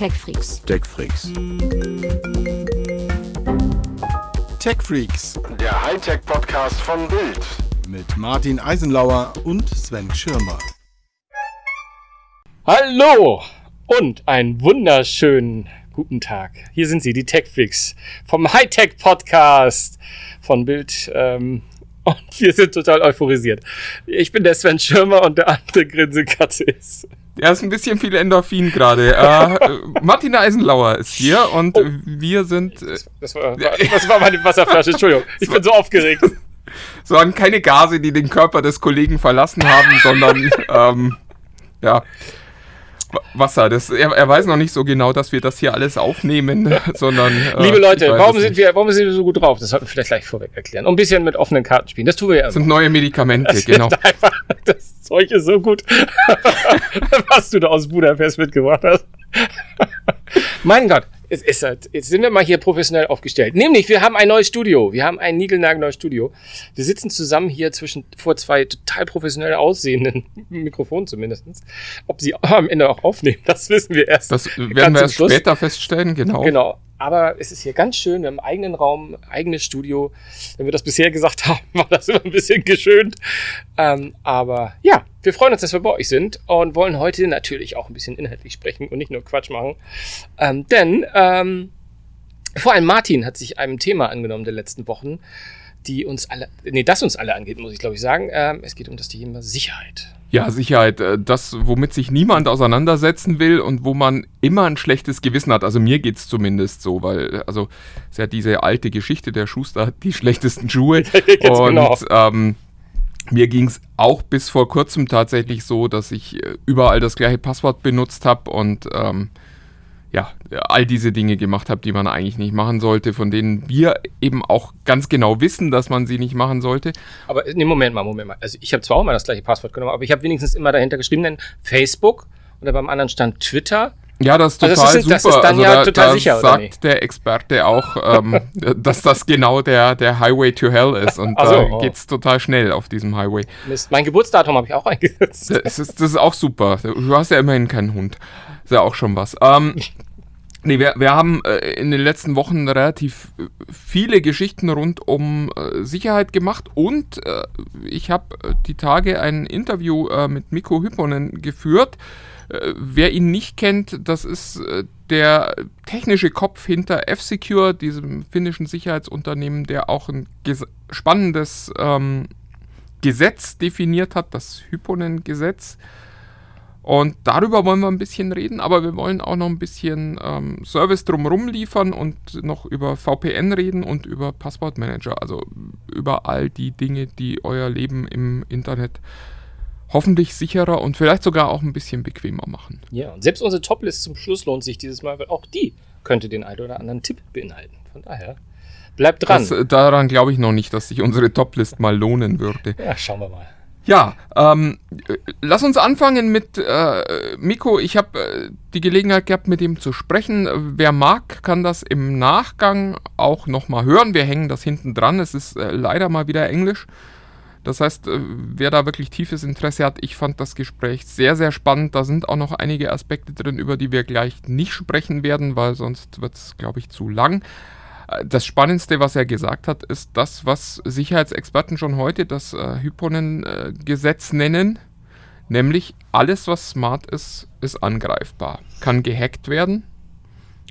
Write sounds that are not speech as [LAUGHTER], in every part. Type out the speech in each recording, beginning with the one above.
TechFreaks. TechFreaks. TechFreaks Der Hightech-Podcast von Bild. mit Martin Eisenlauer und Sven Schirmer. Hallo und einen wunderschönen guten Tag. Hier sind sie, die TechFreaks vom Hightech Podcast von Bild. Ähm, und wir sind total euphorisiert. Ich bin der Sven Schirmer und der andere Grinsekatze ist. Er ist ein bisschen viel Endorphin gerade. Äh, [LAUGHS] Martin Eisenlauer ist hier und Oh. wir sind, äh, Das war, das war meine Wasserflasche, Entschuldigung. Ich bin so aufgeregt. [LAUGHS] sagen keine Gase, die den Körper des Kollegen verlassen haben, sondern [LAUGHS] ähm, ja. Wa- Wasser, das, er, er weiß noch nicht so genau, dass wir das hier alles aufnehmen, [LAUGHS] sondern. äh, Liebe Leute, warum sind wir, warum sind wir so gut drauf? Das sollten wir vielleicht gleich vorweg erklären. Und ein bisschen mit offenen Karten spielen. Das tun wir ja Das sind neue Medikamente, Das genau. Einfach, [LAUGHS] das Zeug ist so gut, [LAUGHS] was du da aus Budapest mitgebracht hast. Mein Gott, es ist halt, jetzt sind wir mal hier professionell aufgestellt. Nämlich, wir haben ein neues Studio. Wir haben ein niegelnagelneues Studio. Wir sitzen zusammen hier zwischen, vor zwei total professionell aussehenden [LAUGHS] Mikrofonen zumindestens. Ob sie am Ende auch aufnehmen, [LAUGHS] das wissen wir erst. Das werden wir erst später feststellen, genau. Genau. Aber es ist hier ganz schön, wir haben eigenen Raum, eigenes Studio. Wenn wir das bisher gesagt [LAUGHS] haben, war das immer ein bisschen geschönt. Ähm, aber ja, wir freuen uns, dass wir bei euch sind und wollen heute natürlich auch ein bisschen inhaltlich sprechen und nicht nur Quatsch machen. Ähm, denn ähm, vor allem Martin hat sich einem Thema angenommen der letzten Wochen, die uns alle, nee, das uns alle angeht, muss ich glaube ich sagen. Ähm, es geht um das Thema Sicherheit. Ja, Sicherheit, äh, das, womit sich niemand auseinandersetzen will und wo man immer ein schlechtes Gewissen hat. Also mir geht's zumindest so, weil, also, es ist ja diese alte Geschichte, der Schuster hat [LAUGHS] die schlechtesten Schuhe. [LAUGHS] Und genau. ähm, mir ging's auch bis vor kurzem tatsächlich so, dass ich äh, überall das gleiche Passwort benutzt habe und ähm, ja, all diese Dinge gemacht habe, die man eigentlich nicht machen sollte, von denen wir eben auch ganz genau wissen, dass man sie nicht machen sollte. Aber nee, Moment mal, Moment mal. Also ich habe zwar auch mal das gleiche Passwort genommen, aber ich habe wenigstens immer dahinter geschrieben, denn Facebook oder beim anderen stand Twitter. Ja, das ist Also total das ist- super. das ist dann also ja da, total da sicher, oder sagt nicht? der Experte auch, ähm, [LAUGHS] dass das genau der, der Highway to Hell ist. Und Ach so, da oh. geht's total schnell auf diesem Highway. Mist, mein Geburtsdatum habe ich auch [LAUGHS] eingesetzt. Das ist, das ist auch super. Du hast ja immerhin keinen Hund. Ist ja auch schon was. Ähm, nee, wir, wir haben äh, in den letzten Wochen relativ äh, viele Geschichten rund um äh, Sicherheit gemacht und äh, ich habe äh, die Tage ein Interview äh, mit Mikko Hypponen geführt. Wer ihn nicht kennt, das ist der technische Kopf hinter F-Secure, diesem finnischen Sicherheitsunternehmen, der auch ein spannendes ähm, Gesetz definiert hat, das Hyponen-Gesetz. Und darüber wollen wir ein bisschen reden, aber wir wollen auch noch ein bisschen ähm, Service drumherum liefern und noch über VPN reden und über Passwortmanager, also über all die Dinge, die euer Leben im Internet hoffentlich sicherer und vielleicht sogar auch ein bisschen bequemer machen. Ja, und selbst unsere Toplist zum Schluss lohnt sich dieses Mal, weil auch die könnte den einen oder anderen Tipp beinhalten. Von daher, bleibt dran. Das, daran glaube ich noch nicht, dass sich unsere Toplist mal lohnen würde. ja, schauen wir mal. Ja, ähm, äh, lass uns anfangen mit äh, Miko. Ich habe äh, die Gelegenheit gehabt, mit ihm zu sprechen. Wer mag, kann das im Nachgang auch nochmal hören. Wir hängen das hinten dran. Es ist äh, leider mal wieder Englisch. Das heißt, äh, wer da wirklich tiefes Interesse hat, ich fand das Gespräch sehr, sehr spannend. Da sind auch noch einige Aspekte drin, über die wir gleich nicht sprechen werden, weil sonst wird es, glaube ich, zu lang. Äh, Das Spannendste, was er gesagt hat, ist das, was Sicherheitsexperten schon heute das äh, Hyponen-Gesetz nennen. Nämlich alles, was smart ist, ist angreifbar. Kann gehackt werden.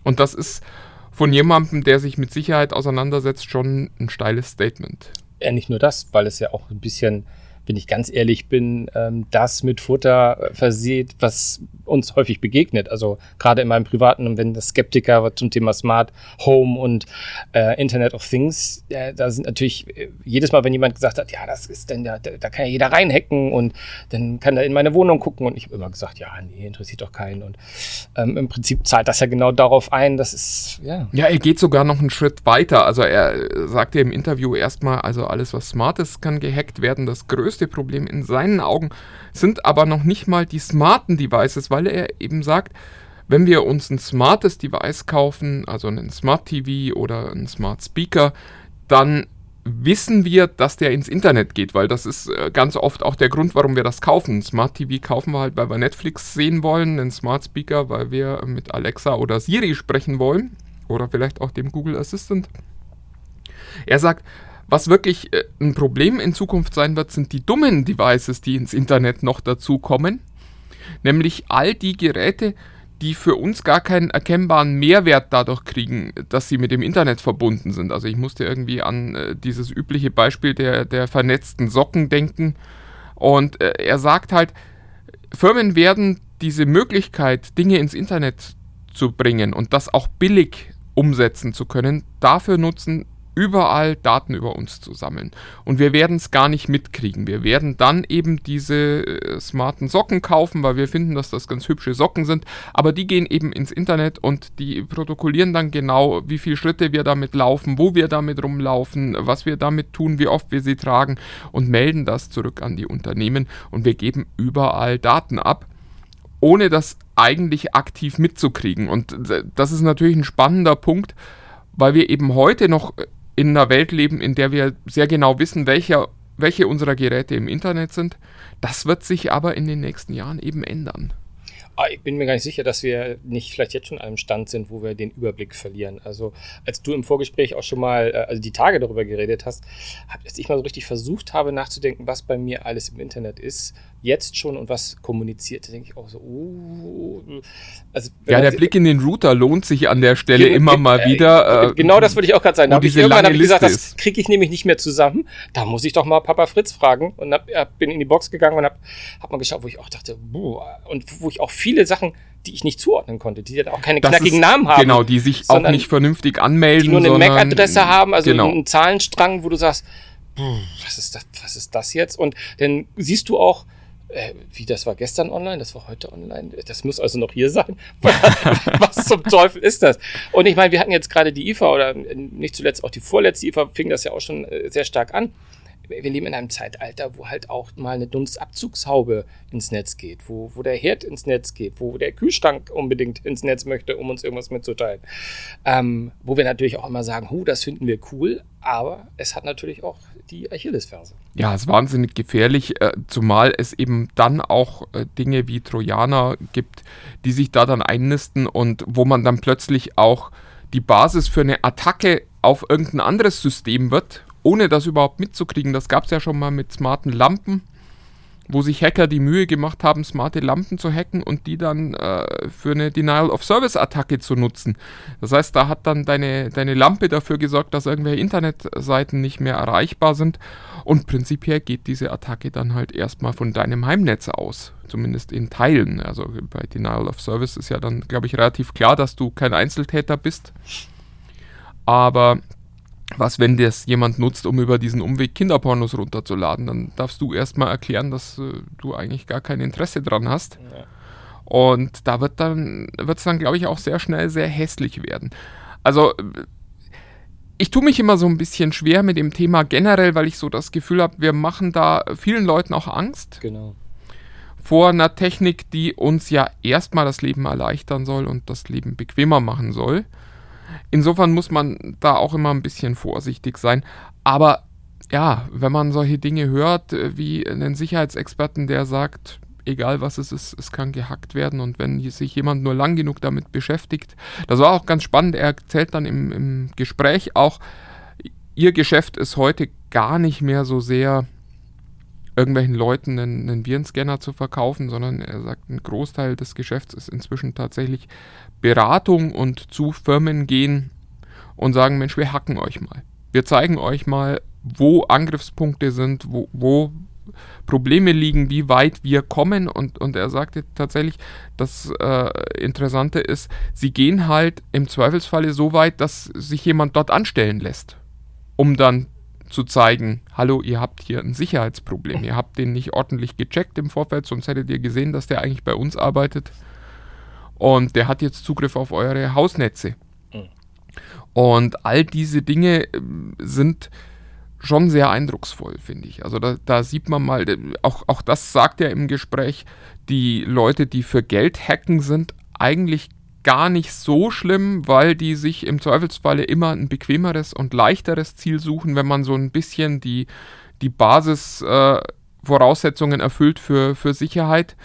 Und das ist von jemandem, der sich mit Sicherheit auseinandersetzt, schon ein steiles Statement. Ja, nicht nur das, weil es ja auch ein bisschen, wenn ich ganz ehrlich bin, ähm, das mit Futter äh, verseht, was uns häufig begegnet. Also gerade in meinem privaten, wenn das Skeptiker zum Thema Smart Home und äh, Internet of Things, äh, da sind natürlich äh, jedes Mal, wenn jemand gesagt hat, ja, das ist denn, da, da kann ja jeder reinhacken und dann kann er in meine Wohnung gucken und ich habe immer gesagt, ja, nee, interessiert doch keinen und ähm, im Prinzip zahlt das ja genau darauf ein, das ist, ja, Ja, er geht sogar noch einen Schritt weiter. Also er äh, sagte im Interview erstmal, also alles, was smart ist, kann gehackt werden. Das größte Problem in seinen Augen sind aber noch nicht mal die smarten Devices, weil er eben sagt, wenn wir uns ein smartes Device kaufen, also einen Smart TV oder einen Smart Speaker, dann wissen wir, dass der ins Internet geht, weil das ist äh, ganz oft auch der Grund, warum wir das kaufen. Smart TV kaufen wir halt, weil wir Netflix sehen wollen, einen Smart Speaker, weil wir mit Alexa oder Siri sprechen wollen oder vielleicht auch dem Google Assistant. Er sagt, was wirklich äh, ein Problem in Zukunft sein wird, sind die dummen Devices, die ins Internet noch dazu kommen. Nämlich all die Geräte, die für uns gar keinen erkennbaren Mehrwert dadurch kriegen, dass sie mit dem Internet verbunden sind. Also ich musste irgendwie an äh, dieses übliche Beispiel der, der vernetzten Socken denken. Und äh, er sagt halt, Firmen werden diese Möglichkeit, Dinge ins Internet zu bringen und das auch billig umsetzen zu können, dafür nutzen, überall Daten über uns zu sammeln. Und wir werden es gar nicht mitkriegen. Wir werden dann eben diese äh, smarten Socken kaufen, weil wir finden, dass das ganz hübsche Socken sind. Aber die gehen eben ins Internet und die protokollieren dann genau, wie viele Schritte wir damit laufen, wo wir damit rumlaufen, was wir damit tun, wie oft wir sie tragen und melden das zurück an die Unternehmen. Und wir geben überall Daten ab ohne das eigentlich aktiv mitzukriegen. Und äh, das ist natürlich ein spannender Punkt, weil wir eben heute noch äh, in einer Welt leben, in der wir sehr genau wissen, welcher, welche unserer Geräte im Internet sind. Das wird sich aber in den nächsten Jahren eben ändern. Ah, ich bin mir gar nicht sicher, dass wir nicht vielleicht jetzt schon an einem Stand sind, wo wir den Überblick verlieren. Also als du im Vorgespräch auch schon mal, äh, also die Tage darüber geredet hast, als ich mal so richtig versucht habe nachzudenken, was bei mir alles im Internet ist, jetzt schon und was kommuniziert, denke ich auch so, uh, also, ja, der Blick in den Router lohnt sich an der Stelle ge immer mal äh, wieder. Äh, genau das würde ich auch gerade sagen. Da ich irgendwann hab ich gesagt, das kriege ich nämlich nicht mehr zusammen. Da muss ich doch mal Papa Fritz fragen und hab, bin in die Box gegangen und habe hab mal geschaut, wo ich auch dachte, boah, und wo ich auch viele Sachen die ich nicht zuordnen konnte, die auch keine das knackigen ist, Namen haben. Genau, die sich auch nicht vernünftig anmelden. Die nur eine MAC-Adresse haben, also genau. einen Zahlenstrang, wo du sagst, was ist das, was ist das jetzt? Und dann siehst du auch, äh, wie, das war gestern online, das war heute online, das muss also noch hier sein. [LAUGHS] Was zum Teufel ist das? Und ich meine, wir hatten jetzt gerade die IFA oder nicht zuletzt auch die vorletzte IFA, fing das ja auch schon äh, sehr stark an. Wir leben in einem Zeitalter, wo halt auch mal eine Dunstabzugshaube ins Netz geht, wo, wo der Herd ins Netz geht, wo der Kühlschrank unbedingt ins Netz möchte, um uns irgendwas mitzuteilen. Ähm, wo wir natürlich auch immer sagen, hu, das finden wir cool, aber es hat natürlich auch die Achillesferse. Ja, es ist wahnsinnig gefährlich, äh, zumal es eben dann auch äh, Dinge wie Trojaner gibt, die sich da dann einnisten und wo man dann plötzlich auch die Basis für eine Attacke auf irgendein anderes System wird, ohne das überhaupt mitzukriegen. Das gab es ja schon mal mit smarten Lampen wo sich Hacker die Mühe gemacht haben, smarte Lampen zu hacken und die dann äh, für eine Denial-of-Service-Attacke zu nutzen. Das heißt, da hat dann deine, deine Lampe dafür gesorgt, dass irgendwelche Internetseiten nicht mehr erreichbar sind. Und prinzipiell geht diese Attacke dann halt erstmal von deinem Heimnetz aus. Zumindest in Teilen. Also bei Denial of Service ist ja dann, glaube ich, relativ klar, dass du kein Einzeltäter bist. Aber was, wenn das jemand nutzt, um über diesen Umweg Kinderpornos runterzuladen? Dann darfst du erstmal erklären, dass äh, du eigentlich gar kein Interesse dran hast. Ja. Und da wird dann, wird es dann, glaube ich, auch sehr schnell sehr hässlich werden. Also, ich tue mich immer so ein bisschen schwer mit dem Thema generell, weil ich so das Gefühl habe, wir machen da vielen Leuten auch Angst. Genau. Vor einer Technik, die uns ja erstmal das Leben erleichtern soll und das Leben bequemer machen soll. Insofern muss man da auch immer ein bisschen vorsichtig sein. Aber ja, wenn man solche Dinge hört, äh, wie einen Sicherheitsexperten, der sagt, egal was es ist, es kann gehackt werden und wenn sich jemand nur lang genug damit beschäftigt, das war auch ganz spannend, er erzählt dann im, im Gespräch auch, ihr Geschäft ist heute gar nicht mehr so sehr irgendwelchen Leuten einen, einen Virenscanner zu verkaufen, sondern er sagt, ein Großteil des Geschäfts ist inzwischen tatsächlich Beratung und zu Firmen gehen und sagen, Mensch, wir hacken euch mal. Wir zeigen euch mal, wo Angriffspunkte sind, wo, wo Probleme liegen, wie weit wir kommen. Und, und er sagte tatsächlich, das äh, Interessante ist, sie gehen halt im Zweifelsfalle so weit, dass sich jemand dort anstellen lässt, um dann zu zeigen, hallo, ihr habt hier ein Sicherheitsproblem. Ihr habt den nicht ordentlich gecheckt im Vorfeld, sonst hättet ihr gesehen, dass der eigentlich bei uns arbeitet. Und der hat jetzt Zugriff auf eure Hausnetze. Mhm. Und all diese Dinge ähm, sind schon sehr eindrucksvoll, finde ich. Also da, da, sieht man mal, auch, auch das sagt er im Gespräch, die Leute, die für Geld hacken, sind eigentlich gar nicht so schlimm, weil die sich im Zweifelsfalle immer ein bequemeres und leichteres Ziel suchen, wenn man so ein bisschen die, die Basisvoraussetzungen äh, erfüllt für, für Sicherheit.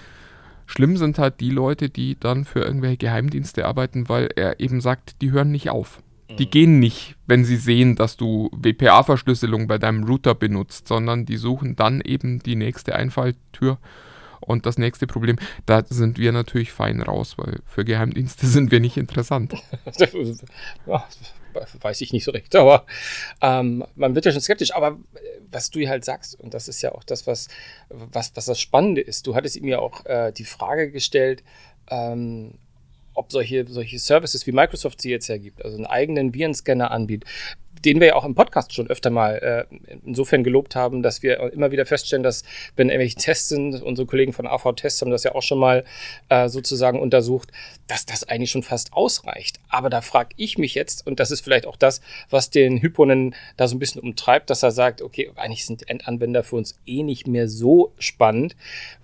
Schlimm sind halt die Leute, die dann für irgendwelche Geheimdienste arbeiten, weil er eben sagt, die hören nicht auf. Die gehen nicht, wenn sie sehen, dass du WPA-Verschlüsselung bei deinem Router benutzt, sondern die suchen dann eben die nächste Einfalltür und das nächste Problem. Da sind wir natürlich fein raus, weil für Geheimdienste [LAUGHS] sind wir nicht interessant. [LAUGHS] weiß ich nicht so recht, aber ähm, man wird ja schon skeptisch. Aber was du halt sagst, und das ist ja auch das, was, was, was das Spannende ist, du hattest ihm ja auch äh, die Frage gestellt, ähm, ob solche, solche Services wie Microsoft sie jetzt hergibt, also einen eigenen Virenscanner anbietet, den wir ja auch im Podcast schon öfter mal äh, insofern gelobt haben, dass wir immer wieder feststellen, dass wenn irgendwelche Tests sind, unsere Kollegen von AV Tests haben das ja auch schon mal äh, sozusagen untersucht, dass das eigentlich schon fast ausreicht. Aber da frage ich mich jetzt, und das ist vielleicht auch das, was den Hyponen da so ein bisschen umtreibt, dass er sagt, okay, eigentlich sind Endanwender für uns eh nicht mehr so spannend,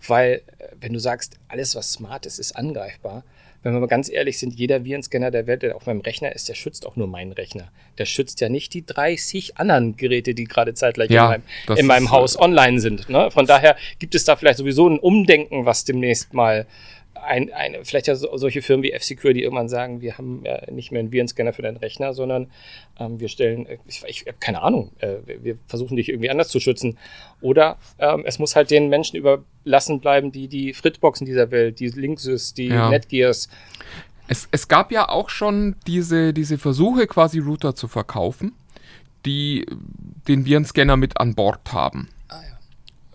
weil äh, wenn du sagst, alles was smart ist, ist angreifbar, wenn wir mal ganz ehrlich sind, jeder Virenscanner der Welt, der auf meinem Rechner ist, der schützt auch nur meinen Rechner. Der schützt ja nicht die 30 anderen Geräte, die gerade zeitgleich ja, in meinem, in meinem Haus online sind. Ne? Von daher gibt es da vielleicht sowieso ein Umdenken, was demnächst mal ein, ein, vielleicht ja so, solche Firmen wie F-Security irgendwann sagen, wir haben ja nicht mehr einen Virenscanner für deinen Rechner, sondern ähm, wir stellen, äh, ich, ich habe keine Ahnung, äh, wir versuchen dich irgendwie anders zu schützen. Oder ähm, es muss halt den Menschen überlassen bleiben, die die Fritzboxen dieser Welt, die Linksys, die ja. Netgears. Es, es gab ja auch schon diese, diese Versuche, quasi Router zu verkaufen, die den Virenscanner mit an Bord haben.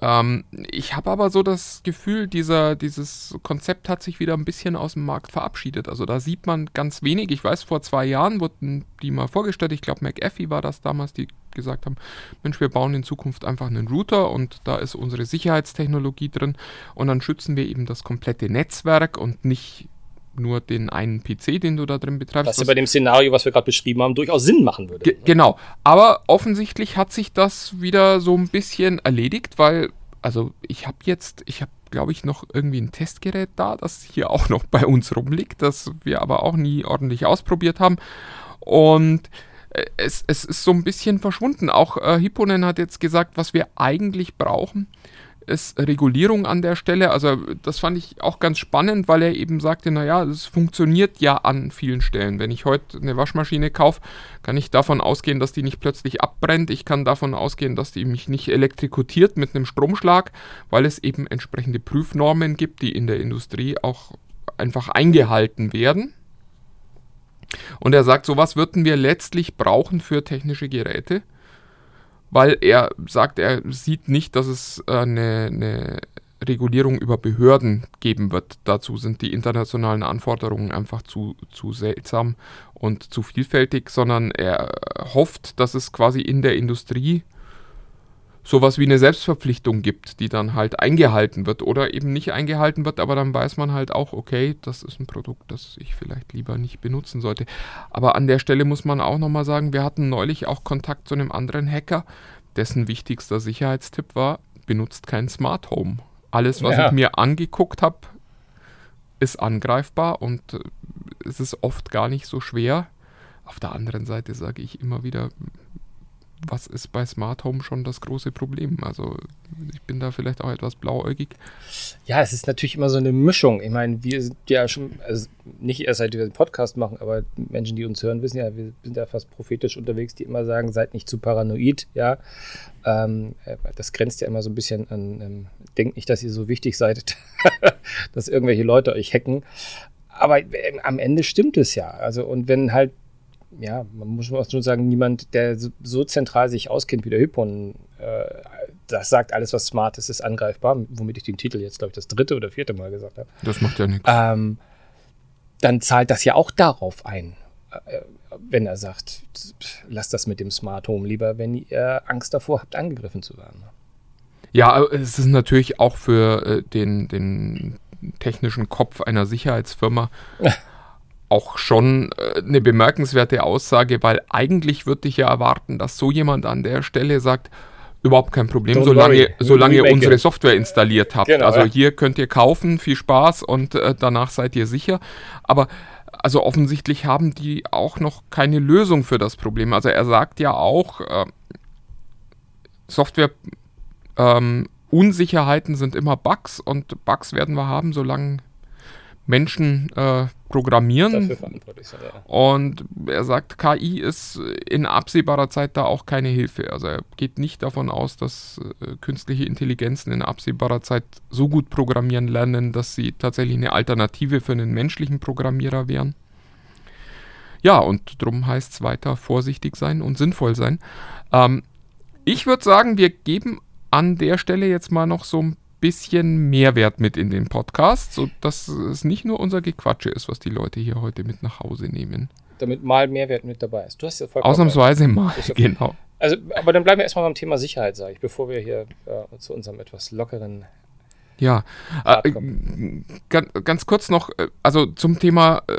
Ähm, ich habe aber so das Gefühl, dieser, dieses Konzept hat sich wieder ein bisschen aus dem Markt verabschiedet. Also da sieht man ganz wenig. Ich weiß, vor zwei Jahren wurden die mal vorgestellt. Ich glaube, McAfee war das damals, die gesagt haben, Mensch, wir bauen in Zukunft einfach einen Router und da ist unsere Sicherheitstechnologie drin und dann schützen wir eben das komplette Netzwerk und nicht nur den einen PC, den du da drin betreibst. Was ja bei dem Szenario, was wir gerade beschrieben haben, durchaus Sinn machen würde. Ge genau. Aber offensichtlich hat sich das wieder so ein bisschen erledigt, weil, also ich habe jetzt, ich habe glaube ich, noch irgendwie ein Testgerät da, das hier auch noch bei uns rumliegt, das wir aber auch nie ordentlich ausprobiert haben. Und äh, es, es ist so ein bisschen verschwunden. Auch äh, Hipponen hat jetzt gesagt, was wir eigentlich brauchen, ist Regulierung an der Stelle. Also das fand ich auch ganz spannend, weil er eben sagte, naja, es funktioniert ja an vielen Stellen. Wenn ich heute eine Waschmaschine kaufe, kann ich davon ausgehen, dass die nicht plötzlich abbrennt. Ich kann davon ausgehen, dass die mich nicht elektrikutiert mit einem Stromschlag, weil es eben entsprechende Prüfnormen gibt, die in der Industrie auch einfach eingehalten werden. Und er sagt, sowas würden wir letztlich brauchen für technische Geräte weil er sagt, er sieht nicht, dass es äh, eine, eine Regulierung über Behörden geben wird. Dazu sind die internationalen Anforderungen einfach zu, zu seltsam und zu vielfältig, sondern er hofft, dass es quasi in der Industrie sowas wie eine Selbstverpflichtung gibt, die dann halt eingehalten wird oder eben nicht eingehalten wird, aber dann weiß man halt auch, okay, das ist ein Produkt, das ich vielleicht lieber nicht benutzen sollte. Aber an der Stelle muss man auch nochmal sagen, wir hatten neulich auch Kontakt zu einem anderen Hacker, dessen wichtigster Sicherheitstipp war, benutzt kein Smart Home. Alles, was ja. ich mir angeguckt habe, ist angreifbar und äh, es ist oft gar nicht so schwer. Auf der anderen Seite sage ich immer wieder, was ist bei Smart Home schon das große Problem? Also ich bin da vielleicht auch etwas blauäugig. Ja, es ist natürlich immer so eine Mischung. Ich meine, wir sind ja schon, also nicht erst seit wir den Podcast machen, aber Menschen, die uns hören, wissen ja, wir sind ja fast prophetisch unterwegs, die immer sagen, seid nicht zu paranoid, ja. Ähm, äh, das grenzt ja immer so ein bisschen an, ähm, denkt nicht, dass ihr so wichtig seid, [LAUGHS] dass irgendwelche Leute euch hacken. Aber äh, am Ende stimmt es ja. Also, und wenn halt ja, man muss auch schon sagen, niemand, der so, so zentral sich auskennt wie der Hypon, äh, das sagt, alles, was smart ist, ist angreifbar, womit ich den Titel jetzt, glaube ich, das dritte oder vierte Mal gesagt habe. Das macht ja nichts. Ähm, dann zahlt das ja auch darauf ein, äh, wenn er sagt, lasst das mit dem Smart Home lieber, wenn ihr Angst davor habt, angegriffen zu werden. Ja, es ist natürlich auch für äh, den, den technischen Kopf einer Sicherheitsfirma [LAUGHS] auch schon äh, eine bemerkenswerte Aussage, weil eigentlich würde ich ja erwarten, dass so jemand an der Stelle sagt, überhaupt kein Problem, Don't solange, worry. solange ihr unsere Software installiert habt. Genau, also ja. hier könnt ihr kaufen, viel Spaß und äh, danach seid ihr sicher. Aber also offensichtlich haben die auch noch keine Lösung für das Problem. Also er sagt ja auch, äh, Software ähm, Unsicherheiten sind immer Bugs und Bugs werden wir haben, solange Menschen äh, programmieren. Und er sagt, KI ist in absehbarer Zeit da auch keine Hilfe. Also er geht nicht davon aus, dass äh, künstliche Intelligenzen in absehbarer Zeit so gut programmieren lernen, dass sie tatsächlich eine Alternative für einen menschlichen Programmierer wären. Ja, und darum heißt es weiter vorsichtig sein und sinnvoll sein. Ähm, ich würde sagen, wir geben an der Stelle jetzt mal noch so ein bisschen Mehrwert mit in den Podcast, sodass es nicht nur unser Gequatsche ist, was die Leute hier heute mit nach Hause nehmen. Damit mal Mehrwert mit dabei ist. Du hast ja vollkommen Ausnahmsweise mal, Ist genau. Also, aber dann bleiben wir erstmal beim Thema Sicherheit, sage ich, bevor wir hier äh, zu unserem etwas lockeren. Ja, äh, ganz, ganz kurz noch, äh, also zum Thema äh,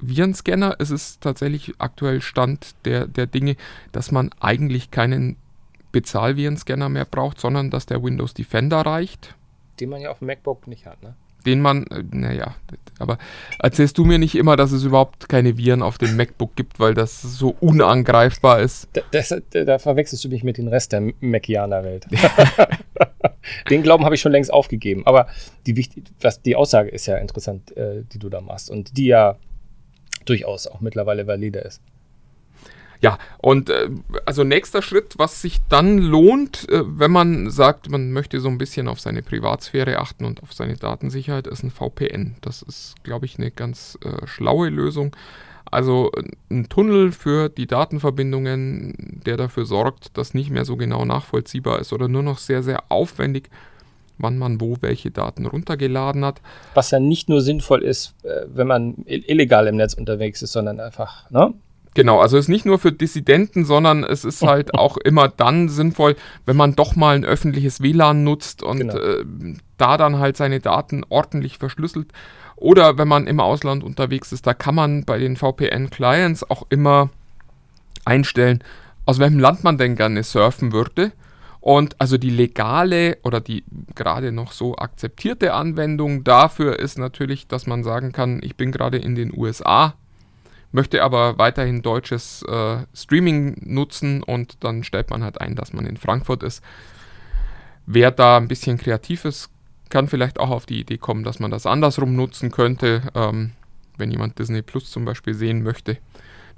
Virenscanner ist es tatsächlich aktuell Stand der, der Dinge, dass man eigentlich keinen Bezahlvirenscanner mehr braucht, sondern dass der Windows Defender reicht. Den man ja auf dem MacBook nicht hat, ne? Den man, äh, naja, aber erzählst du mir nicht immer, dass es überhaupt keine Viren auf dem MacBook gibt, weil das so unangreifbar ist? Da, das, da, da verwechselst du mich mit dem Rest der Macianer-Welt. [LAUGHS] Den Glauben habe ich schon längst aufgegeben. Aber die, was, die Aussage ist ja interessant, äh, die du da machst und die ja durchaus auch mittlerweile valide ist. Ja, und äh, also nächster Schritt, was sich dann lohnt, äh, wenn man sagt, man möchte so ein bisschen auf seine Privatsphäre achten und auf seine Datensicherheit, ist ein VPN. Das ist, glaube ich, eine ganz äh, schlaue Lösung. Also äh, ein Tunnel für die Datenverbindungen, der dafür sorgt, dass nicht mehr so genau nachvollziehbar ist oder nur noch sehr, sehr aufwendig, wann man wo welche Daten runtergeladen hat. Was ja nicht nur sinnvoll ist, äh, wenn man ill- illegal im Netz unterwegs ist, sondern einfach, ne? Genau, also es ist nicht nur für Dissidenten, sondern es ist halt [LAUGHS] auch immer dann sinnvoll, wenn man doch mal ein öffentliches WLAN nutzt und Genau. äh, da dann halt seine Daten ordentlich verschlüsselt. Oder wenn man im Ausland unterwegs ist, da kann man bei den VPN-Clients auch immer einstellen, aus welchem Land man denn gerne surfen würde. Und also die legale oder die gerade noch so akzeptierte Anwendung dafür ist natürlich, dass man sagen kann, ich bin gerade in den USA, möchte aber weiterhin deutsches äh, Streaming nutzen und dann stellt man halt ein, dass man in Frankfurt ist. Wer da ein bisschen kreativ ist, kann vielleicht auch auf die Idee kommen, dass man das andersrum nutzen könnte, ähm, wenn jemand Disney Plus zum Beispiel sehen möchte,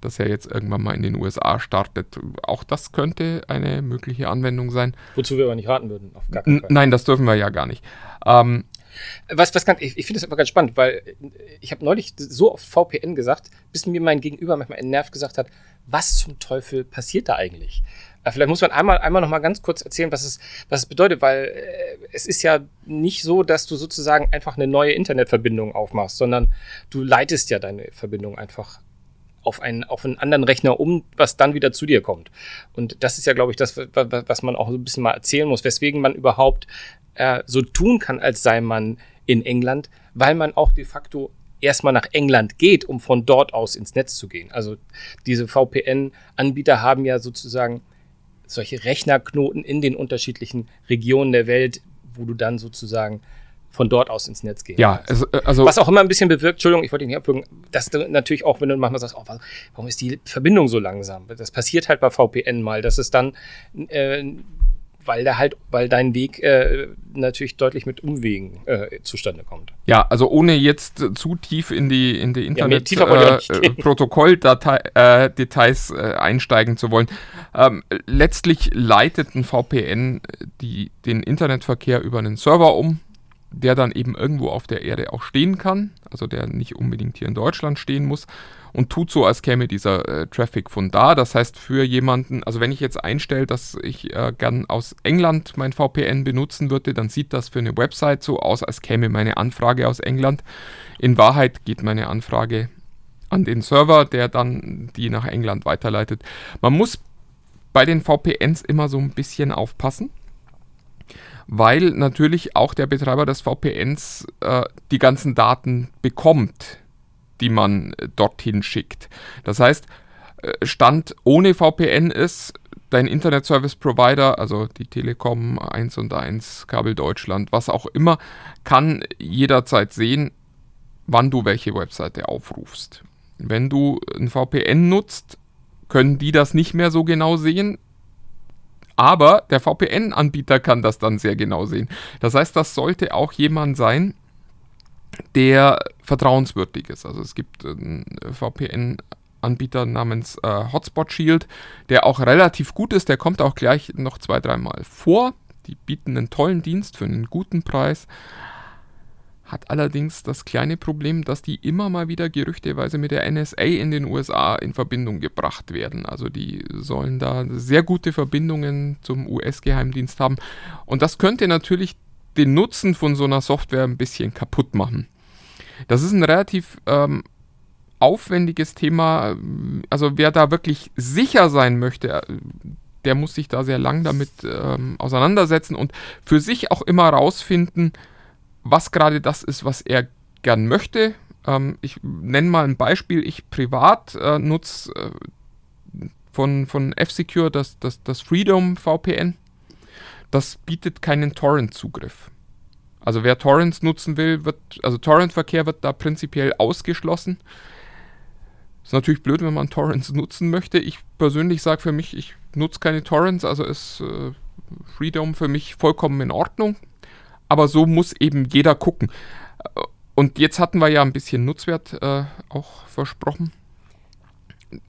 dass er jetzt irgendwann mal in den USA startet. Auch das könnte eine mögliche Anwendung sein. Wozu wir aber nicht raten würden, auf gar keinen N Fall. nein, das dürfen wir ja gar nicht. Ähm, Was, was kann, ich, ich finde das aber ganz spannend, weil ich habe neulich so oft VPN gesagt, bis mir mein Gegenüber manchmal entnervt gesagt hat, was zum Teufel passiert da eigentlich? Äh, Vielleicht muss man einmal, einmal noch mal ganz kurz erzählen, was es, was es bedeutet, weil äh, es ist ja nicht so, dass du sozusagen einfach eine neue Internetverbindung aufmachst, sondern du leitest ja deine Verbindung einfach auf einen, auf einen anderen Rechner um, was dann wieder zu dir kommt. Und das ist ja, glaube ich, das, wa- wa- was man auch so ein bisschen mal erzählen muss, weswegen man überhaupt äh, so tun kann, als sei man in England, weil man auch de facto erstmal nach England geht, um von dort aus ins Netz zu gehen. Also diese VPN-Anbieter haben ja sozusagen solche Rechnerknoten in den unterschiedlichen Regionen der Welt, wo du dann sozusagen von dort aus ins Netz gehen ja, es, äh, also Was auch immer ein bisschen bewirkt, Entschuldigung, ich wollte dich nicht abwürgen, dass du natürlich auch, wenn du manchmal sagst, oh, wa- warum ist die Verbindung so langsam? Das passiert halt bei VPN mal, dass es dann, äh, weil da halt, weil dein Weg äh, natürlich deutlich mit Umwegen äh, zustande kommt. Ja, also ohne jetzt äh, zu tief in die, in die Internet gehen. äh, Protokolldetails äh, Details, äh, einsteigen zu wollen. Ähm, letztlich leitet ein VPN die, den Internetverkehr über einen Server um, der dann eben irgendwo auf der Erde auch stehen kann, also der nicht unbedingt hier in Deutschland stehen muss und tut so, als käme dieser äh, Traffic von da. Das heißt, für jemanden, also wenn ich jetzt einstelle, dass ich äh, gern aus England mein VPN benutzen würde, dann sieht das für eine Website so aus, als käme meine Anfrage aus England. In Wahrheit geht meine Anfrage an den Server, der dann die nach England weiterleitet. Man muss bei den VPNs immer so ein bisschen aufpassen, weil natürlich auch der Betreiber des VPNs äh, die ganzen Daten bekommt, die man äh, dorthin schickt. Das heißt, äh, Stand ohne VPN ist, dein Internet Service Provider, also die Telekom 1 und 1, Kabel Deutschland, was auch immer, kann jederzeit sehen, wann du welche Webseite aufrufst. Wenn du ein VPN nutzt, können die das nicht mehr so genau sehen. Aber der VPN-Anbieter kann das dann sehr genau sehen. Das heißt, das sollte auch jemand sein, der vertrauenswürdig ist. Also es gibt einen VPN-Anbieter namens äh, Hotspot Shield, der auch relativ gut ist. Der kommt auch gleich noch zwei, dreimal vor. Die bieten einen tollen Dienst für einen guten Preis. Hat allerdings das kleine Problem, dass die immer mal wieder gerüchteweise mit der NSA in den USA in Verbindung gebracht werden. Also die sollen da sehr gute Verbindungen zum US-Geheimdienst haben. Und das könnte natürlich den Nutzen von so einer Software ein bisschen kaputt machen. Das ist ein relativ ähm, aufwendiges Thema. Also wer da wirklich sicher sein möchte, der muss sich da sehr lang damit ähm, auseinandersetzen und für sich auch immer rausfinden, was gerade das ist, was er gern möchte. Ähm, ich nenne mal ein Beispiel. Ich privat äh, nutze äh, von, von F-Secure das, das, das Freedom VPN. Das bietet keinen Torrent-Zugriff. Also wer Torrents nutzen will, wird, also Torrent-Verkehr wird da prinzipiell ausgeschlossen. Ist natürlich blöd, wenn man [LAUGHS] Torrents nutzen möchte. Ich persönlich sage für mich, ich nutze keine Torrents, also ist äh, Freedom für mich vollkommen in Ordnung. Aber so muss eben jeder gucken. Und jetzt hatten wir ja ein bisschen Nutzwert äh, auch versprochen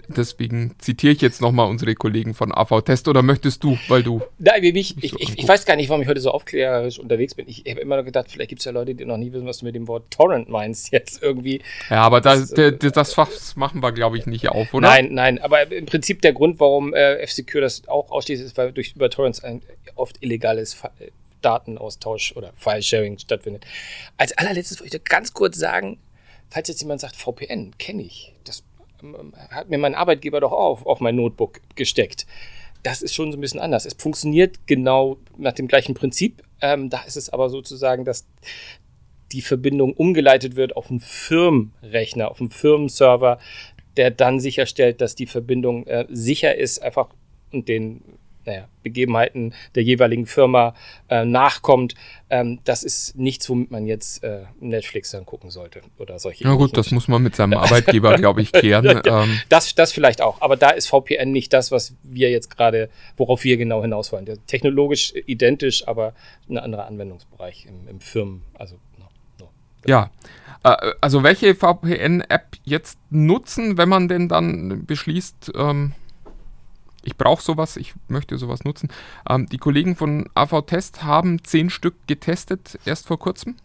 deswegen zitiere ich jetzt nochmal unsere Kollegen von AV Test oder möchtest du, weil du. Nein, mich, ich, ich, ich, weiß gar nicht, warum ich heute so aufklärerisch unterwegs bin. Ich habe immer noch gedacht, vielleicht gibt es ja Leute, die noch nie wissen, was du mit dem Wort Torrent meinst jetzt irgendwie. Ja, aber das, das, äh, das Fach machen wir, glaube ich, nicht auf, oder? Nein, nein, aber im Prinzip der Grund, warum äh, F-Secure das auch ausschließt, ist, weil durch über Torrents ein oft illegales äh, Datenaustausch oder File-Sharing stattfindet. Als allerletztes wollte ich ganz kurz sagen, falls jetzt jemand sagt, VPN, kenne ich. Das hat mir mein Arbeitgeber doch auch auf mein Notebook gesteckt. Das ist schon so ein bisschen anders. Es funktioniert genau nach dem gleichen Prinzip. Ähm, da ist es aber sozusagen, dass die Verbindung umgeleitet wird auf einen Firmenrechner, auf einen Firmenserver, der dann sicherstellt, dass die Verbindung äh, sicher ist, einfach und den naja, Begebenheiten der jeweiligen Firma äh, nachkommt. Ähm, das ist nichts, womit man jetzt äh, Netflix dann gucken sollte oder solche. Na gut, das muss man mit seinem [LAUGHS] Arbeitgeber, glaube ich, klären. [LAUGHS] ähm. das, das vielleicht auch, aber da ist VPN nicht das, was wir jetzt gerade, worauf wir genau hinaus wollen. Technologisch identisch, aber ein anderer Anwendungsbereich im, im Firmen, also no, no. Ja, äh, also welche VPN-App jetzt nutzen, wenn man denn dann beschließt, ähm, ich brauche sowas, ich möchte sowas nutzen. Ähm, die Kollegen von AV Test haben zehn Stück getestet, erst vor kurzem.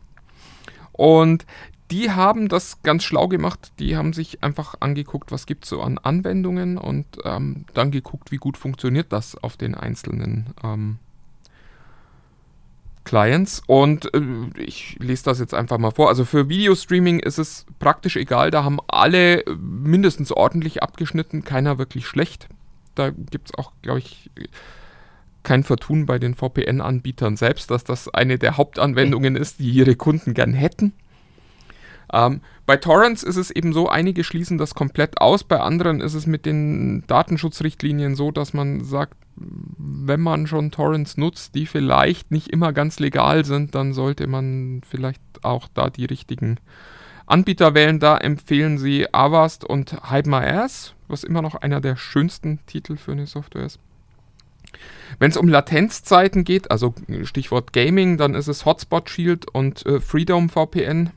Und die haben das ganz schlau gemacht. Die haben sich einfach angeguckt, was gibt es so an Anwendungen und ähm, dann geguckt, wie gut funktioniert das auf den einzelnen ähm, Clients. Und äh, ich lese das jetzt einfach mal vor. Also für Videostreaming ist es praktisch egal. Da haben alle mindestens ordentlich abgeschnitten, keiner wirklich schlecht. Da gibt es auch, glaube ich, kein Vertun bei den VPN-Anbietern selbst, dass das eine der Hauptanwendungen ist, die ihre Kunden gern hätten. Ähm, bei Torrents ist es eben so, einige schließen das komplett aus, bei anderen ist es mit den Datenschutzrichtlinien so, dass man sagt, wenn man schon Torrents nutzt, die vielleicht nicht immer ganz legal sind, dann sollte man vielleicht auch da die richtigen Anbieter wählen. Da empfehlen sie Avast und Hide My Ass was immer noch einer der schönsten Titel für eine Software ist. Wenn es um Latenzzeiten geht, also Stichwort Gaming, dann ist es Hotspot Shield und äh, Freedom VPN.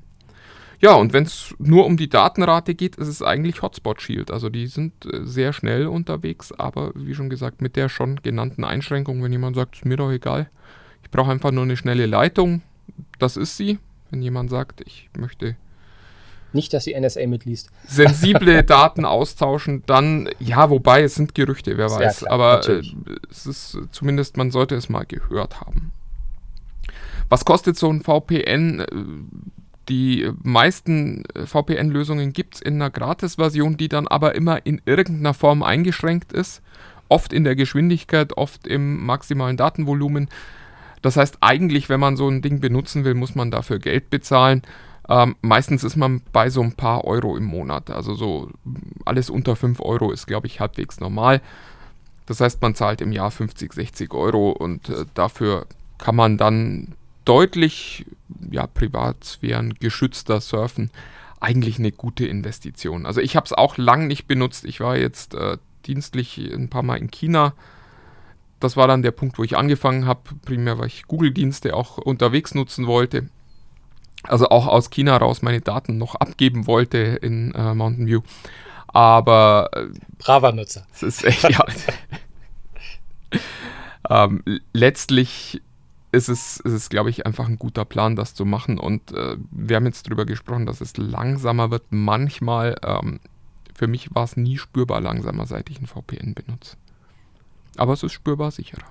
Ja, und wenn es nur um die Datenrate geht, ist es eigentlich Hotspot Shield. Also die sind äh, sehr schnell unterwegs, aber wie schon gesagt, mit der schon genannten Einschränkung, wenn jemand sagt, ist mir doch egal, ich brauche einfach nur eine schnelle Leitung, das ist sie. Wenn jemand sagt, ich möchte nicht, dass die NSA mitliest. Sensible [LAUGHS] Daten austauschen, dann, ja, wobei es sind Gerüchte, wer weiß. Klar, aber äh, es ist zumindest, man sollte es mal gehört haben. Was kostet so ein VPN? Äh, die meisten äh, VPN-Lösungen gibt es in einer Gratis-Version, die dann aber immer in irgendeiner Form eingeschränkt ist. Oft in der Geschwindigkeit, oft im maximalen Datenvolumen. Das heißt, eigentlich, wenn man so ein Ding benutzen will, muss man dafür Geld bezahlen. Ähm, meistens ist man bei so ein paar Euro im Monat. Also so alles unter 5 Euro ist, glaube ich, halbwegs normal. Das heißt, man zahlt im Jahr 50, 60 Euro und äh, dafür kann man dann deutlich ja, Privatsphären geschützter surfen eigentlich eine gute Investition. Also ich habe es auch lang nicht benutzt. Ich war jetzt äh, dienstlich ein paar Mal in China. Das war dann der Punkt, wo ich angefangen habe, primär weil ich Google-Dienste auch unterwegs nutzen wollte. Also auch aus China raus meine Daten noch abgeben wollte in äh, Mountain View. Aber äh, braver Nutzer. Es ist echt, ja. [LAUGHS] ähm, letztlich ist es, ist es glaube ich, einfach ein guter Plan, das zu machen. Und äh, wir haben jetzt darüber gesprochen, dass es langsamer wird. Manchmal, ähm, für mich war es nie spürbar langsamer, seit ich ein VPN benutze. Aber es ist spürbar sicherer.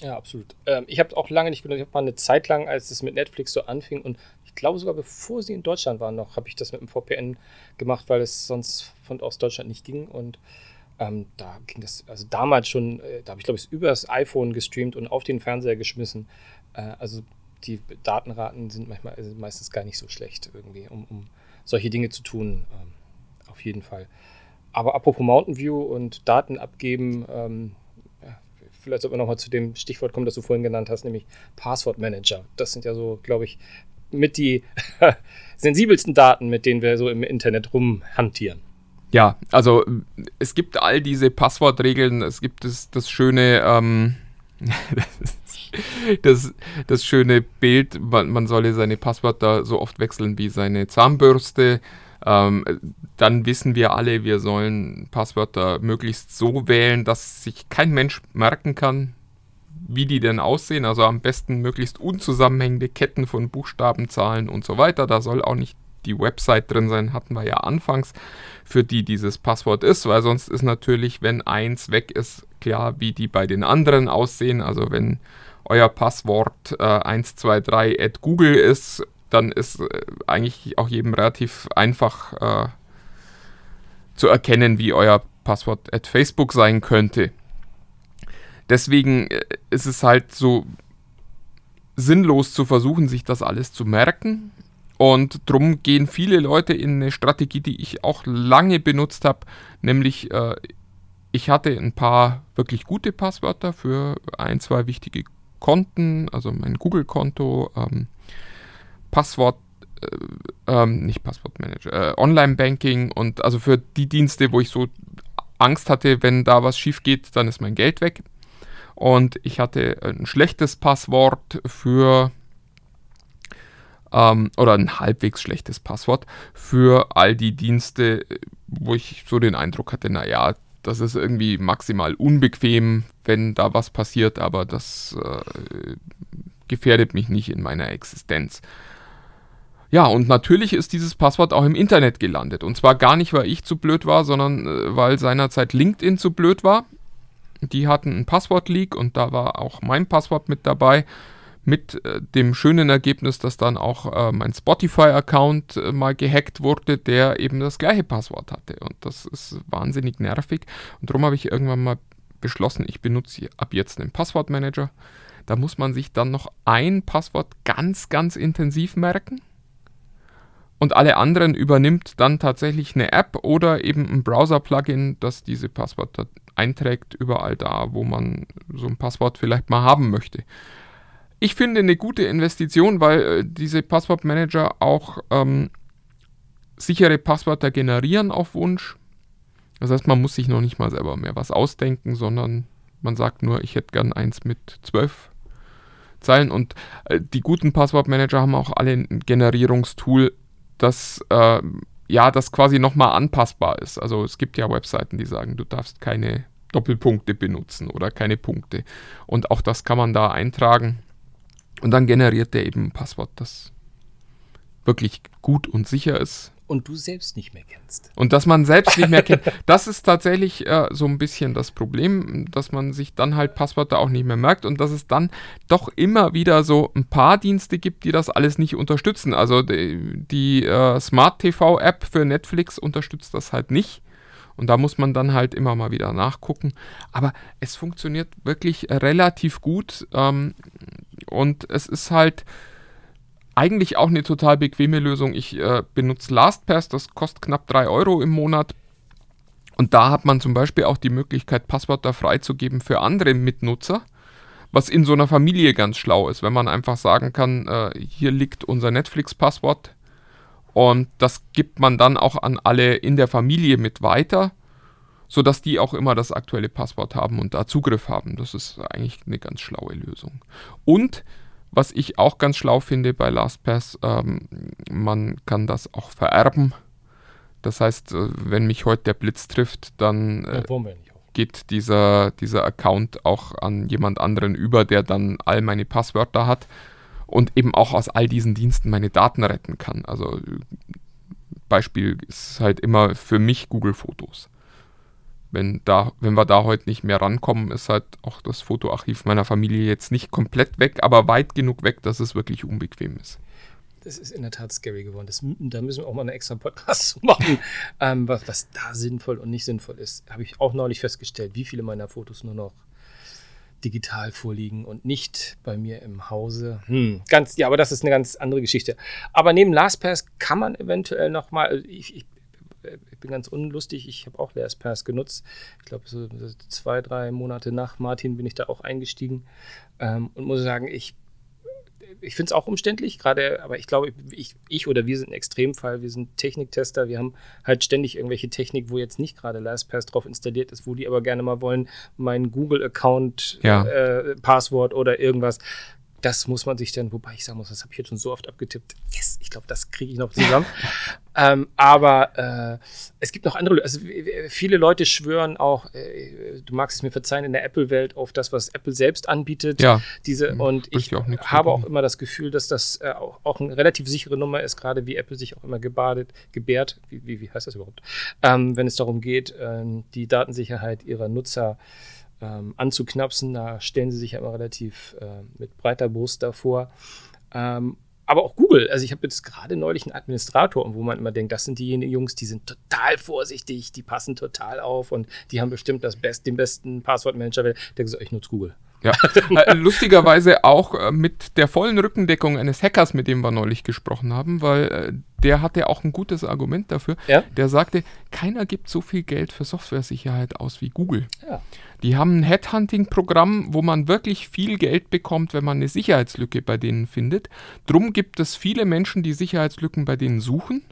Ja, absolut. Ähm, ich habe auch lange nicht benutzt. Ich habe mal eine Zeit lang, als es mit Netflix so anfing und glaube sogar bevor sie in Deutschland waren noch, habe ich das mit dem VPN gemacht, weil es sonst von aus Deutschland nicht ging und ähm, da ging das, also damals schon, äh, da habe ich glaube ich über das iPhone gestreamt und auf den Fernseher geschmissen. Äh, also die Datenraten sind manchmal also meistens gar nicht so schlecht irgendwie, um, um solche Dinge zu tun. Ähm, auf jeden Fall. Aber apropos Mountain View und Daten abgeben, ähm, vielleicht sollten wir nochmal zu dem Stichwort kommen, das du vorhin genannt hast, nämlich Passwortmanager. Das sind ja so, glaube ich, mit die [LAUGHS] sensibelsten Daten, mit denen wir so im Internet rumhantieren. Ja, also es gibt all diese Passwortregeln, es gibt das, das schöne, ähm, [LAUGHS] das, das schöne Bild, man, man solle seine Passwörter so oft wechseln wie seine Zahnbürste. Ähm, dann wissen wir alle, wir sollen Passwörter möglichst so wählen, dass sich kein Mensch merken kann, wie die denn aussehen. Also am besten möglichst unzusammenhängende Ketten von Buchstaben, Zahlen und so weiter. Da soll auch nicht die Website drin sein, hatten wir ja anfangs, für die dieses Passwort ist, weil sonst ist natürlich, wenn eins weg ist, klar, wie die bei den anderen aussehen. Also wenn euer Passwort äh, 123 at Google ist, dann ist äh, eigentlich auch jedem relativ einfach äh, zu erkennen, wie euer Passwort at Facebook sein könnte. Deswegen äh, ist es halt so sinnlos zu versuchen, sich das alles zu merken. Und darum gehen viele Leute in eine Strategie, die ich auch lange benutzt habe, nämlich äh, ich hatte ein paar wirklich gute Passwörter für ein, zwei wichtige Konten, also mein Google-Konto, ähm, Passwort, äh, ähm, nicht Passwortmanager, äh, Online-Banking und also für die Dienste, wo ich so Angst hatte, wenn da was schief geht, dann ist mein Geld weg. Und ich hatte ein schlechtes Passwort für ähm, oder ein halbwegs schlechtes Passwort für all die Dienste, wo ich so den Eindruck hatte, naja, das ist irgendwie maximal unbequem, wenn da was passiert, aber das äh, gefährdet mich nicht in meiner Existenz. Ja, und natürlich ist dieses Passwort auch im Internet gelandet. Und zwar gar nicht, weil ich zu blöd war, sondern äh, weil seinerzeit LinkedIn zu blöd war. Die hatten einen Passwort-Leak und da war auch mein Passwort mit dabei. Mit äh, dem schönen Ergebnis, dass dann auch äh, mein Spotify-Account äh, mal gehackt wurde, der eben das gleiche Passwort hatte. Und das ist wahnsinnig nervig. Und darum habe ich irgendwann mal beschlossen, ich benutze ab jetzt einen Passwortmanager. Da muss man sich dann noch ein Passwort ganz, ganz intensiv merken und alle anderen übernimmt dann tatsächlich eine App oder eben ein Browser-Plugin, das diese Passwörter einträgt, überall da, wo man so ein Passwort vielleicht mal haben möchte. Ich finde eine gute Investition, weil äh, diese Passwortmanager auch ähm, sichere Passwörter generieren auf Wunsch. Das heißt, man muss sich noch nicht mal selber mehr was ausdenken, sondern man sagt nur, ich hätte gern eins mit zwölf Zeilen. Und äh, die guten Passwortmanager haben auch alle ein Generierungstool, das äh, ja, das quasi nochmal anpassbar ist. Also es gibt ja Webseiten, die sagen, du darfst keine Doppelpunkte benutzen oder keine Punkte. Und auch das kann man da eintragen. Und dann generiert der eben ein Passwort, das wirklich gut und sicher ist und du selbst nicht mehr kennst. Und dass man selbst nicht mehr kennt. [LAUGHS] Das ist tatsächlich äh, so ein bisschen das Problem, dass man sich dann halt Passwörter auch nicht mehr merkt und dass es dann doch immer wieder so ein paar Dienste gibt, die das alles nicht unterstützen. Also die, die äh, Smart TV App für Netflix unterstützt das halt nicht. Und da muss man dann halt immer mal wieder nachgucken. Aber es funktioniert wirklich relativ gut. Ähm, und es ist halt eigentlich auch eine total bequeme Lösung. Ich äh, benutze LastPass, das kostet knapp 3 Euro im Monat. Und da hat man zum Beispiel auch die Möglichkeit, Passwörter freizugeben für andere Mitnutzer, was in so einer Familie ganz schlau ist, wenn man einfach sagen kann, äh, hier liegt unser Netflix-Passwort Und das gibt man dann auch an alle in der Familie mit weiter, sodass die auch immer das aktuelle Passwort haben und da Zugriff haben. Das ist eigentlich eine ganz schlaue Lösung. Und was ich auch ganz schlau finde bei LastPass, ähm, man kann das auch vererben. Das heißt, äh, wenn mich heute der Blitz trifft, dann äh, geht dieser, dieser Account auch an jemand anderen über, der dann all meine Passwörter hat und eben auch aus all diesen Diensten meine Daten retten kann. Also Beispiel ist halt immer für mich Google Fotos. Wenn, da, wenn wir da heute nicht mehr rankommen, ist halt auch das Fotoarchiv meiner Familie jetzt nicht komplett weg, aber weit genug weg, dass es wirklich unbequem ist. Das ist in der Tat scary geworden. Das, da müssen wir auch mal einen extra Podcast [LAUGHS] machen, ähm, was, was da sinnvoll und nicht sinnvoll ist. Habe ich auch neulich festgestellt, wie viele meiner Fotos nur noch digital vorliegen und nicht bei mir im Hause. Hm, ganz, ja, aber das ist eine ganz andere Geschichte. Aber neben LastPass kann man eventuell noch mal, also ich, ich, ich bin ganz unlustig, ich habe auch LastPass genutzt. Ich glaube, so, zwei, drei Monate nach Martin bin ich da auch eingestiegen ähm, und muss sagen, ich ich finde es auch umständlich, gerade, aber ich glaube, ich, ich oder wir sind ein Extremfall, wir sind Techniktester, wir haben halt ständig irgendwelche Technik, wo jetzt nicht gerade LastPass drauf installiert ist, wo die aber gerne mal wollen, mein Google-Account, ja. äh, Passwort oder irgendwas das muss man sich dann, wobei ich sagen muss, das habe ich jetzt schon so oft abgetippt. Yes, ich glaube, das kriege ich noch zusammen. [LAUGHS] ähm, aber äh, es gibt noch andere, also viele Leute schwören auch, äh, du magst es mir verzeihen, in der Apple-Welt auf das, was Apple selbst anbietet. Ja. Diese, mhm. und ich auch habe auch immer das Gefühl, dass das äh, auch, auch eine relativ sichere Nummer ist, gerade wie Apple sich auch immer gebadet, gebärt, wie, wie, wie heißt das überhaupt, ähm, wenn es darum geht, ähm, die Datensicherheit ihrer Nutzer äh, ähm, anzuknapsen. Da stellen sie sich ja immer relativ äh, mit breiter Brust davor. Ähm, aber auch Google. Also ich habe jetzt gerade neulich einen Administrator, wo man immer denkt, das sind diejenigen Jungs, die sind total vorsichtig, die passen total auf und die haben bestimmt das Best, den besten Passwortmanager. Der gesagt, ich nutze Google. Ja, äh, lustigerweise auch äh, mit der vollen Rückendeckung eines Hackers, mit dem wir neulich gesprochen haben, weil äh, der hatte auch ein gutes Argument dafür. Ja? Der sagte, keiner gibt so viel Geld für Softwaresicherheit aus wie Google. Ja. Die haben ein Headhunting-Programm, wo man wirklich viel Geld bekommt, wenn man eine Sicherheitslücke bei denen findet. Drum gibt es viele Menschen, die Sicherheitslücken bei denen suchen.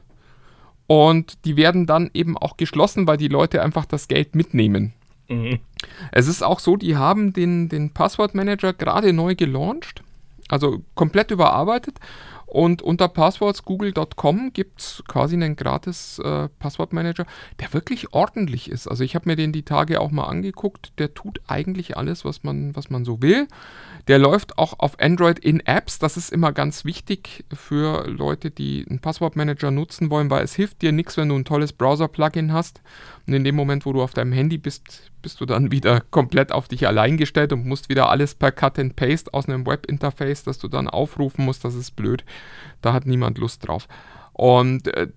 Und die werden dann eben auch geschlossen, weil die Leute einfach das Geld mitnehmen. Mhm. Es ist auch so, die haben den, den Passwortmanager gerade neu gelauncht, also komplett überarbeitet. Und unter passwordsgoogle.com gibt es quasi einen gratis äh, Passwortmanager, der wirklich ordentlich ist. Also ich habe mir den die Tage auch mal angeguckt. Der tut eigentlich alles, was man, was man so will. Der läuft auch auf Android in Apps. Das ist immer ganz wichtig für Leute, die einen Passwortmanager nutzen wollen, weil es hilft dir nichts, wenn du ein tolles Browser-Plugin hast. Und in dem Moment, wo du auf deinem Handy bist, bist du dann wieder komplett auf dich allein gestellt und musst wieder alles per Cut and Paste aus einem Webinterface, das du dann aufrufen musst. Das ist blöd. Da hat niemand Lust drauf. Und äh,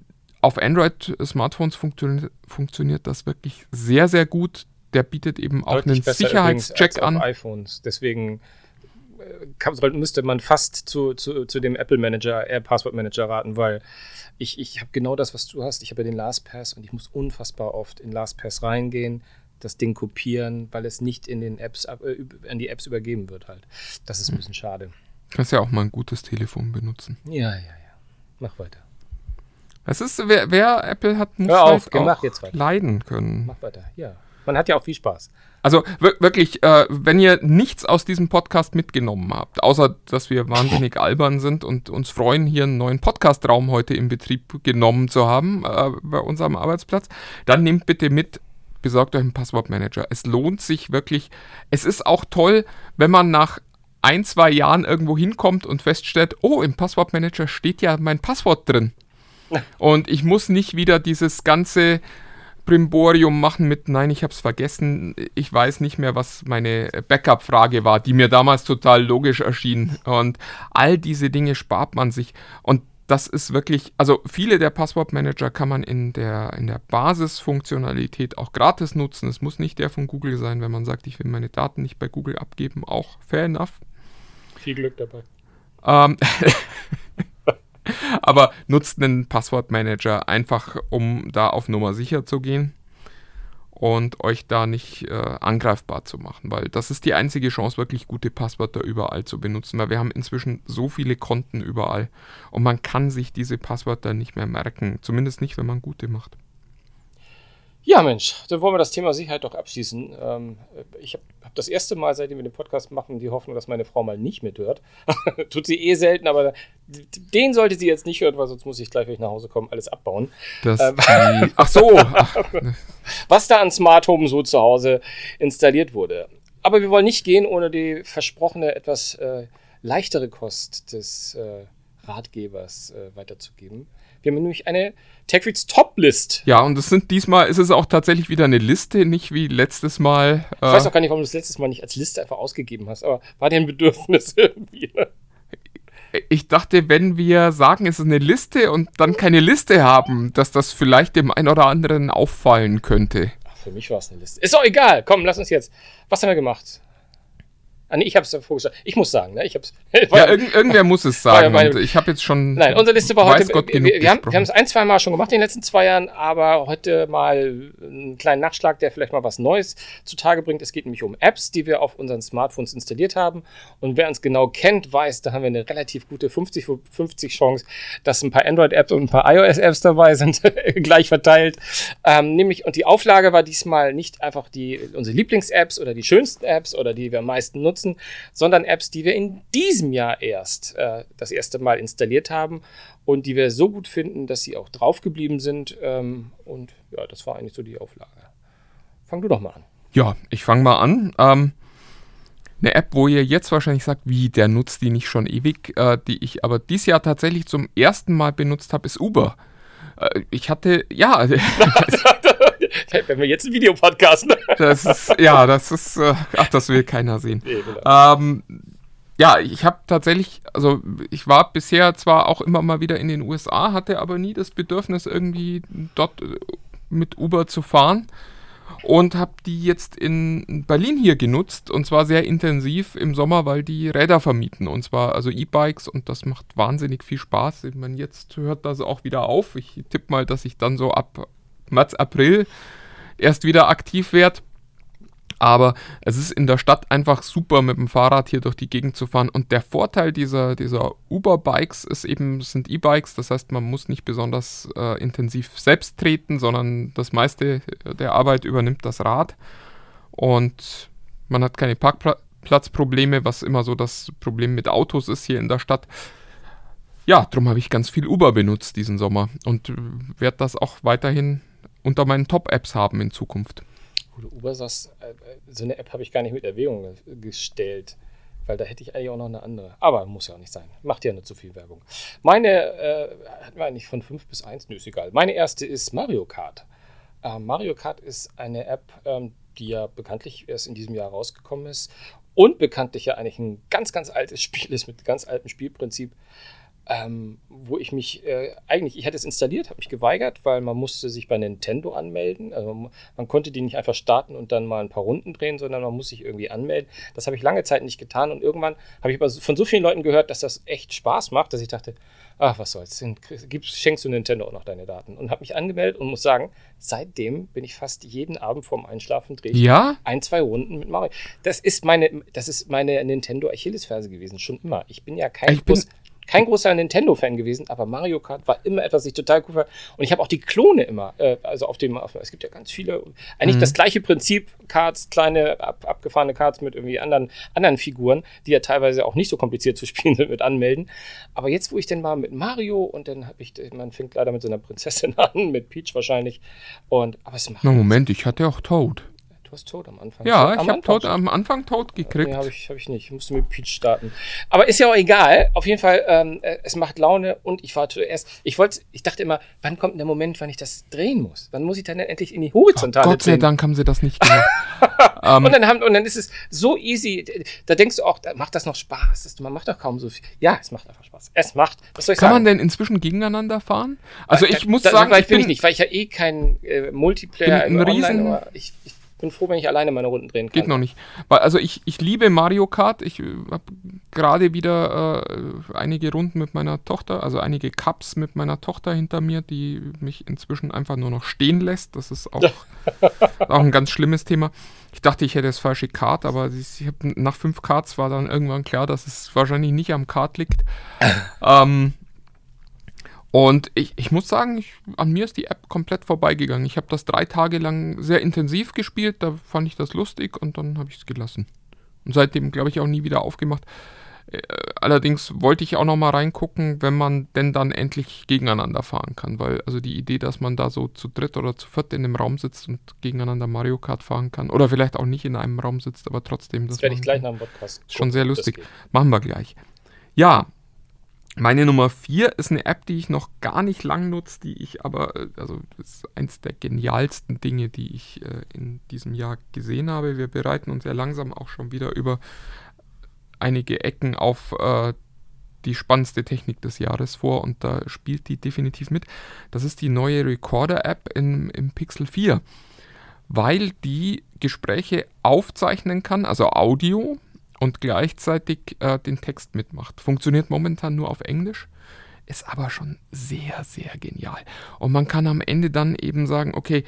auf Android-Smartphones funktio funktioniert das wirklich sehr, sehr gut. Der bietet eben auch Deutlich einen Sicherheitscheck an. iPhones. Deswegen kann, müsste man fast zu, zu, zu dem Apple Manager, Air Password Manager raten, weil ich, ich habe genau das, was du hast. Ich habe ja den LastPass und ich muss unfassbar oft in LastPass reingehen, das Ding kopieren, weil es nicht in den Apps, äh, an die Apps übergeben wird halt. Das ist ein bisschen schade. Kannst ja auch mal ein gutes Telefon benutzen. Ja, ja, ja. Mach weiter. Es ist, wer, wer Apple hat, muss Hör auf, halt auch jetzt weiter. leiden können. Mach weiter, ja. Man hat ja auch viel Spaß. Also wirklich, äh, wenn ihr nichts aus diesem Podcast mitgenommen habt, außer dass wir wahnsinnig [LAUGHS] albern sind und uns freuen, hier einen neuen Podcastraum heute in Betrieb genommen zu haben äh, bei unserem Arbeitsplatz, dann nehmt bitte mit, besorgt euch einen Passwortmanager. Es lohnt sich wirklich. Es ist auch toll, wenn man nach ein, zwei Jahren irgendwo hinkommt und feststellt, oh, im Passwortmanager steht ja mein Passwort drin. [LAUGHS] Und ich muss nicht wieder dieses ganze Brimborium machen mit Nein, ich habe es vergessen. Ich weiß nicht mehr, was meine Backup-Frage war, die mir damals total logisch erschien. Und all diese Dinge spart man sich. Und das ist wirklich, also viele der Passwortmanager kann man in der, in der Basisfunktionalität auch gratis nutzen. Es muss nicht der von Google sein, wenn man sagt, ich will meine Daten nicht bei Google abgeben. Auch fair enough. Viel Glück dabei. Ähm, [LAUGHS] [LAUGHS] Aber nutzt einen Passwortmanager einfach, um da auf Nummer sicher zu gehen. und euch da nicht äh, angreifbar zu machen, weil das ist die einzige Chance, wirklich gute Passwörter überall zu benutzen, weil wir haben inzwischen so viele Konten überall und man kann sich diese Passwörter nicht mehr merken, zumindest nicht, wenn man gute macht. Ja, Mensch, dann wollen wir das Thema Sicherheit doch abschließen. Ähm, ich habe hab das erste Mal, seitdem wir den Podcast machen, die Hoffnung, dass meine Frau mal nicht mithört. [LAUGHS] Tut sie eh selten, aber den sollte sie jetzt nicht hören, weil sonst muss ich gleich, wenn ich nach Hause komme, alles abbauen. Ähm, die, [LAUGHS] ach so. Ach. [LAUGHS] Was da an Smart Home so zu Hause installiert wurde. Aber wir wollen nicht gehen, ohne die versprochene etwas äh, leichtere Kost des äh, Ratgebers äh, weiterzugeben. Wir haben nämlich eine TechReads Top-List. Ja, und es sind diesmal ist es auch tatsächlich wieder eine Liste, nicht wie letztes Mal. Äh ich weiß auch gar nicht, warum du es letztes Mal nicht als Liste einfach ausgegeben hast, aber war dir ein Bedürfnis [LAUGHS] irgendwie. Ne? Ich dachte, wenn wir sagen, es ist eine Liste und dann keine Liste haben, dass das vielleicht dem einen oder anderen auffallen könnte. Ach, für mich war es eine Liste. Ist doch egal. Komm, lass uns jetzt. Was haben wir gemacht? Ah, nee, ich habe es ja vorgeschlagen. Ich muss sagen, ne? Ich hab's, [LAUGHS] ja, irgend, irgendwer muss es sagen. Ja, ich habe jetzt schon. Nein, unsere Liste war heute. Gott wir, wir, haben, wir haben es ein, zwei Mal schon gemacht in den letzten zwei Jahren, aber heute mal einen kleinen Nachschlag, der vielleicht mal was Neues zutage bringt. Es geht nämlich um Apps, die wir auf unseren Smartphones installiert haben. Und wer uns genau kennt, weiß, da haben wir eine relativ gute 50-50 Chance, dass ein paar Android-Apps und ein paar iOS-Apps dabei sind, [LAUGHS] gleich verteilt. Ähm, nämlich, und die Auflage war diesmal nicht einfach die unsere Lieblings-Apps oder die schönsten Apps oder die wir am meisten nutzen nutzen, sondern Apps, die wir in diesem Jahr erst äh, das erste Mal installiert haben und die wir so gut finden, dass sie auch draufgeblieben sind. Ähm, und ja, das war eigentlich so die Auflage. Fang du doch mal an. Ja, ich fange mal an. Ähm, eine App, wo ihr jetzt wahrscheinlich sagt, wie, der nutzt die nicht schon ewig, äh, die ich aber dieses Jahr tatsächlich zum ersten Mal benutzt habe, ist Uber. Äh, ich hatte, ja. [LAUGHS] [LAUGHS] [LAUGHS] Wenn wir jetzt ein Videopodcast. Ne? Das ist, ja, das ist, äh, ach, das will keiner sehen. Nee, genau. ähm, ja, ich habe tatsächlich, also ich war bisher zwar auch immer mal wieder in den USA, hatte aber nie das Bedürfnis, irgendwie dort äh, mit Uber zu fahren und habe die jetzt in Berlin hier genutzt und zwar sehr intensiv im Sommer, weil die Räder vermieten und zwar also E-Bikes und das macht wahnsinnig viel Spaß. Ich meine, jetzt hört das auch wieder auf. Ich tippe mal, dass ich dann so ab März, April erst wieder aktiv werde. Aber es ist in der Stadt einfach super, mit dem Fahrrad hier durch die Gegend zu fahren. Und der Vorteil dieser, dieser Uber-Bikes ist eben, sind E-Bikes, das heißt, man muss nicht besonders äh, intensiv selbst treten, sondern das meiste der Arbeit übernimmt das Rad. Und man hat keine Parkplatzprobleme, was immer so das Problem mit Autos ist hier in der Stadt. Ja, darum habe ich ganz viel Uber benutzt diesen Sommer und werde das auch weiterhin unter meinen Top-Apps haben in Zukunft. Wo du Uber sagst, äh, so eine App habe ich gar nicht mit Erwägung gestellt. Weil da hätte ich eigentlich auch noch eine andere. Aber muss ja auch nicht sein. Macht ja nicht so viel Werbung. Meine, äh, hatten wir eigentlich von 5 bis 1? Nö, ist egal. Meine erste ist Mario Kart. Äh, Mario Kart ist eine App, ähm, die ja bekanntlich erst in diesem Jahr rausgekommen ist. Und bekanntlich ja eigentlich ein ganz, ganz altes [LAUGHS] Spiel ist mit ganz altem Spielprinzip ähm, wo ich mich äh, eigentlich, ich hatte es installiert, habe mich geweigert, weil man musste sich bei Nintendo anmelden. Also man, man, konnte die nicht einfach starten und dann mal ein paar Runden drehen, sondern man muss sich irgendwie anmelden. Das habe ich lange Zeit nicht getan und irgendwann habe ich aber von so vielen Leuten gehört, dass das echt Spaß macht, dass ich dachte, ach was soll's, gibst, schenkst du Nintendo auch noch deine Daten und habe mich angemeldet und muss sagen, seitdem bin ich fast jeden Abend vorm Einschlafen drehe ja? ein, zwei Runden mit Mario. Das ist meine, das ist meine Nintendo Achillesferse gewesen, schon immer. Ich bin ja kein ich bin, kein großer Nintendo-Fan gewesen, aber Mario Kart war immer etwas, was ich total cool fand. Und ich habe auch die Klone immer, äh, also auf dem, auf, es gibt ja ganz viele, eigentlich mhm. das gleiche Prinzip, Cards, kleine, ab, abgefahrene Cards mit irgendwie anderen, anderen Figuren, die ja teilweise auch nicht so kompliziert zu [LAUGHS] spielen sind mit Anmelden. Aber jetzt, wo ich denn mal mit Mario und dann habe ich, man fängt leider mit so einer Prinzessin [LAUGHS] an, mit Peach wahrscheinlich. Und, aber es macht. Na, Moment, ich hatte auch Toad. Du hast Tod am Anfang. Ja, ich habe Tod am Anfang Tod gekriegt. Nee, habe ich, hab ich nicht. Ich musste mit Peach starten. Aber ist ja auch egal. Auf jeden Fall, ähm, äh, es macht Laune und ich war zuerst, ich wollte, ich dachte immer, wann kommt der Moment, wann ich das drehen muss? Wann muss ich dann endlich in die Horizontale Ach, Gott sei Dank haben sie das nicht gemacht. um, [LAUGHS] ähm. und, dann haben, und dann ist es so easy. Da denkst du auch, macht das noch Spaß? Das, man macht doch kaum so viel. Ja, es macht einfach Spaß. Es macht. Was soll ich Kann sagen? man denn inzwischen gegeneinander fahren? Also ich da, muss da, sagen, ich bin ich nicht, weil ich ja eh kein äh, Multiplayer bin ein Riesen, ich, ich bin froh, wenn ich alleine meine Runden drehen kann. Geht noch nicht. Weil, also ich, ich liebe Mario Kart. Ich äh, habe gerade wieder äh, einige Runden mit meiner Tochter, also einige Cups mit meiner Tochter hinter mir, die mich inzwischen einfach nur noch stehen lässt. Das ist auch, [LAUGHS] auch ein ganz schlimmes Thema. Ich dachte, ich hätte das falsche Kart, aber ich hab, nach fünf Karts war dann irgendwann klar, dass es wahrscheinlich nicht am Kart liegt. [LAUGHS] ähm, und ich, ich muss sagen, ich, an mir ist die App komplett vorbeigegangen. Ich habe das drei Tage lang sehr intensiv gespielt, da fand ich das lustig und dann habe ich es gelassen. Und seitdem, glaube ich, auch nie wieder aufgemacht. Äh, allerdings wollte ich auch noch mal reingucken, wenn man denn dann endlich gegeneinander fahren kann, weil also die Idee, dass man da so zu dritt oder zu viert in einem Raum sitzt und gegeneinander Mario Kart fahren kann oder vielleicht auch nicht in einem Raum sitzt, aber trotzdem das, das werde ich gleich nach dem Podcast. Ist schon sehr lustig. Machen wir gleich. Ja, meine Nummer 4 ist eine App, die ich noch gar nicht lang nutze, die ich aber, äh, also das ist eins der genialsten Dinge, die ich äh, in diesem Jahr gesehen habe. Wir bereiten uns ja langsam auch schon wieder über einige Ecken auf äh, die spannendste Technik des Jahres vor und da spielt die definitiv mit. Das ist die neue Recorder-App im Pixel 4, weil die Gespräche aufzeichnen kann, also Audio, und gleichzeitig äh, den Text mitmacht. Funktioniert momentan nur auf Englisch, ist aber schon sehr, sehr genial. Und man kann am Ende dann eben sagen, okay,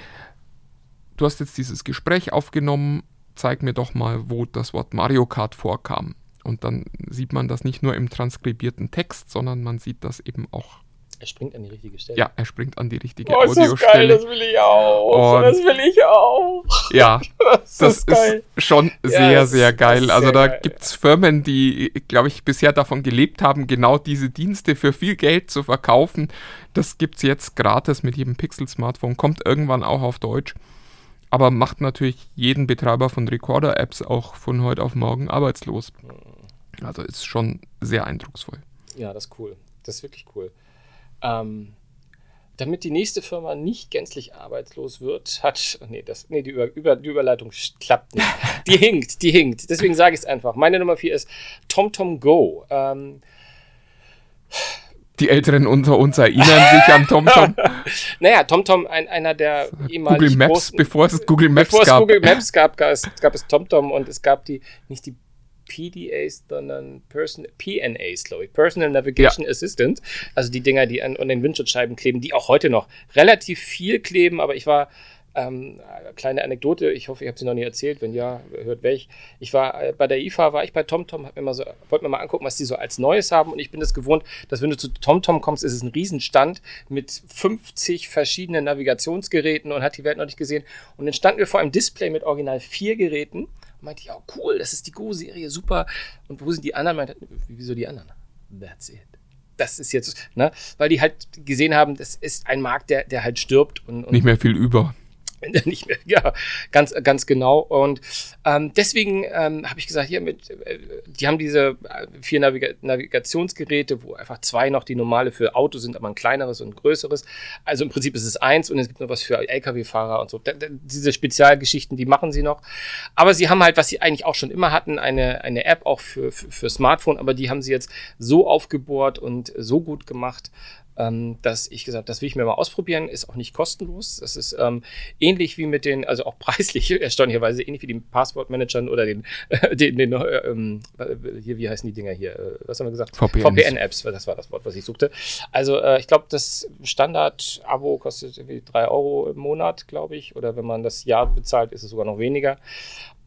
du hast jetzt dieses Gespräch aufgenommen, zeig mir doch mal, wo das Wort Mario Kart vorkam. Und dann sieht man das nicht nur im transkribierten Text, sondern man sieht das eben auch er springt an die richtige Stelle. Ja, er springt an die richtige oh, Audiostelle. Das ist geil, das will ich auch. Und das will ich auch. Ja, [LAUGHS] das, das ist, ist, schon sehr, ja, sehr geil. Also da gibt es Firmen, die, glaube ich, bisher davon gelebt haben, genau diese Dienste für viel Geld zu verkaufen. Das gibt es jetzt gratis mit jedem Pixel-Smartphone, kommt irgendwann auch auf Deutsch. Aber macht natürlich jeden Betreiber von Recorder-Apps auch von heute auf morgen arbeitslos. Hm. Also ist schon sehr eindrucksvoll. Ja, das ist cool. Das ist wirklich cool. Ähm, damit die nächste Firma nicht gänzlich arbeitslos wird, hat. Nee, das, nee die, Über, Über, die Überleitung klappt nicht. [LAUGHS] Die hinkt, die hinkt. Deswegen sage ich es einfach. Meine Nummer 4 ist TomTom Go. Ähm, die Älteren unter uns erinnern sich an TomTom. [LAUGHS] naja, TomTom, ein, einer der ehemaligen. Google Maps, großen, bevor es Google Maps bevor gab. Bevor es Google Maps gab, gab es, gab es TomTom und es gab die, nicht die PDAs, sondern Person, PNAs, glaube ich, Personal Navigation ja. Assistant. Also die Dinger, die an, an den Windschutzscheiben kleben, die auch heute noch relativ viel kleben, aber ich war ähm, kleine Anekdote, ich hoffe, ich habe sie noch nie erzählt. Wenn ja, hört welch. Ich war äh, bei der IFA, war ich bei TomTom, hab mir mal so, wollte mir mal angucken, was die so als Neues haben. Und ich bin es gewohnt, dass wenn du zu TomTom kommst, ist es ein Riesenstand mit 50 verschiedenen Navigationsgeräten und hat die Welt noch nicht gesehen. Und dann standen wir vor einem Display mit original vier Geräten meinte ich, oh cool, das ist die Go-Serie, super. Und wo sind die anderen? Meinte, wieso die anderen? That's it. Das ist jetzt, ne? Weil die halt gesehen haben, das ist ein Markt, der, der halt stirbt und, und nicht mehr viel über. Nicht mehr, ja, ganz, ganz genau. Und ähm, deswegen ähm, habe ich gesagt, hier mit, äh, die haben diese äh, vier Naviga Navigationsgeräte, wo einfach zwei noch die normale für Auto sind, aber ein kleineres und ein größeres. Also im Prinzip ist es eins und es gibt noch was für Lkw-Fahrer und so. Da, da, diese Spezialgeschichten, die machen sie noch. Aber sie haben halt, was sie eigentlich auch schon immer hatten, eine, eine App auch für, für, für Smartphone, aber die haben sie jetzt so aufgebohrt und so gut gemacht, ähm, dass ich gesagt das will ich mir mal ausprobieren, ist auch nicht kostenlos. Das ist ähm, ähnlich wie mit den, also auch [LAUGHS] preislich erstaunlicherweise, ähnlich wie den Passwortmanagern oder den, äh, den, den äh, ähm, hier, wie heißen die Dinger hier? Äh, was haben wir gesagt? VPN-Apps, das war das Wort, was ich suchte. Also äh, ich glaube, das Standard-Abo kostet irgendwie drei Euro im Monat, glaube ich. Oder wenn man das Jahr bezahlt, ist es sogar noch weniger.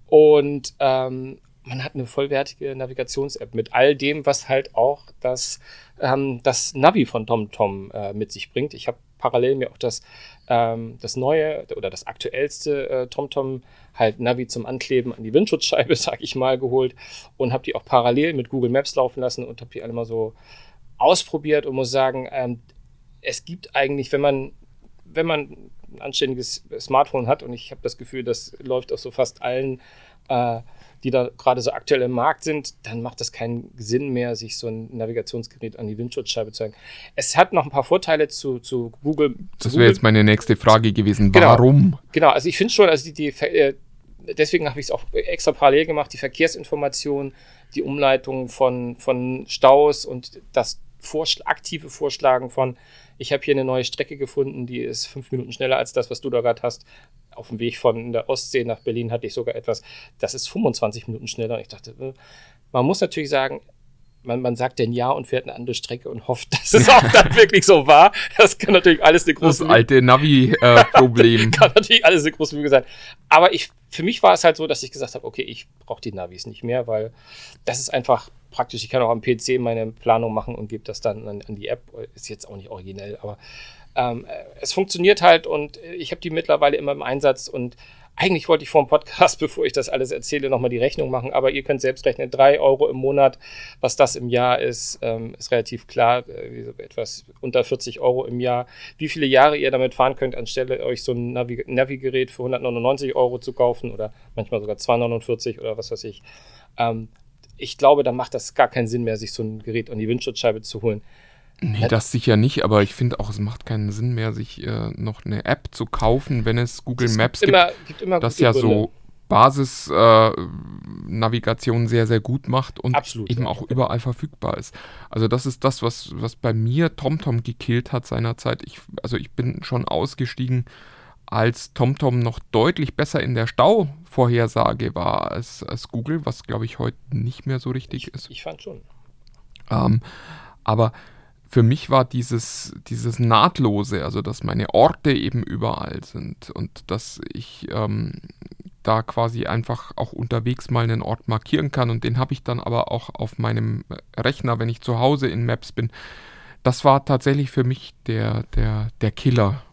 Und ähm, man hat eine vollwertige Navigations-App mit all dem, was halt auch das, ähm, das Navi von TomTom äh, mit sich bringt. Ich habe parallel mir auch das, ähm, das neue oder das aktuellste äh, TomTom halt Navi zum Ankleben an die Windschutzscheibe, [LAUGHS] sag ich mal, geholt und habe die auch parallel mit Google Maps laufen lassen und habe die alle mal so ausprobiert und muss sagen, ähm, es gibt eigentlich, wenn man, wenn man ein anständiges Smartphone hat und ich habe das Gefühl, das läuft auf so fast allen äh, die da gerade so aktuell im Markt sind, dann macht das keinen Sinn mehr, sich so ein Navigationsgerät an die Windschutzscheibe zu hängen. Es hat noch ein paar Vorteile zu, zu Google. Zu das wäre jetzt meine nächste Frage gewesen. Genau, Warum? Genau, also ich finde schon, also die, die äh, deswegen habe ich es auch extra parallel gemacht, die Verkehrsinformation, die Umleitung von, von Staus und das vorschl aktive Vorschlagen von, ich habe hier eine neue Strecke gefunden, die ist fünf Minuten schneller als das, was du da gerade hast. Auf dem Weg von der Ostsee nach Berlin hatte ich sogar etwas, das ist 25 Minuten schneller. Und ich dachte, äh, man muss natürlich sagen, man, man sagt denn ja und fährt eine andere Strecke und hofft, [LAUGHS] dass es auch dann wirklich so war. Das kann natürlich alles eine große Das alte Navi-Problem. [LAUGHS] kann natürlich alles eine große Lüge sein. Aber ich, für mich war es halt so, dass ich gesagt habe, okay, ich brauche die Navis nicht mehr, weil das ist einfach praktisch. Ich kann auch am PC meine Planung machen und gebe das dann an, an die App. Ist jetzt auch nicht originell, aber ähm, es funktioniert halt und ich habe die mittlerweile immer im Einsatz und eigentlich wollte ich vor dem Podcast, [LAUGHS] bevor ich das alles erzähle, nochmal die Rechnung machen, aber ihr könnt selbst rechnen, drei Euro im Monat, was das im Jahr ist, ähm, ist relativ klar, äh, etwas unter 40 Euro im Jahr. Wie viele Jahre ihr damit fahren könnt, anstelle euch so ein Navi Navigerät für 199 Euro zu kaufen oder manchmal sogar 249 oder was weiß ich. Ähm, ich glaube, da macht das gar keinen Sinn mehr, sich so ein Gerät an die Windschutzscheibe zu holen. Nee, das sicher nicht, aber ich finde auch, es macht keinen Sinn mehr, sich äh, noch eine App zu kaufen, wenn es Google Es Maps gibt gibt, immer, gibt immer das ja Gründe. so Basis-Navigation sehr, sehr gut macht und Absolut, eben ja. auch überall verfügbar ist. Also das ist das, was, was bei mir TomTom gekillt hat seinerzeit. Ich, also ich bin schon ausgestiegen, als TomTom noch deutlich besser in der Stauvorhersage war als, als Google, was glaube ich heute nicht mehr so richtig ist. Ich fand schon. Ähm, aber für mich war dieses, dieses Nahtlose, also dass meine Orte eben überall sind und dass ich ähm, da quasi einfach auch unterwegs mal einen Ort markieren kann und den habe ich dann aber auch auf meinem Rechner, wenn ich zu Hause in Maps bin. Das war tatsächlich für mich der, der, der Killer.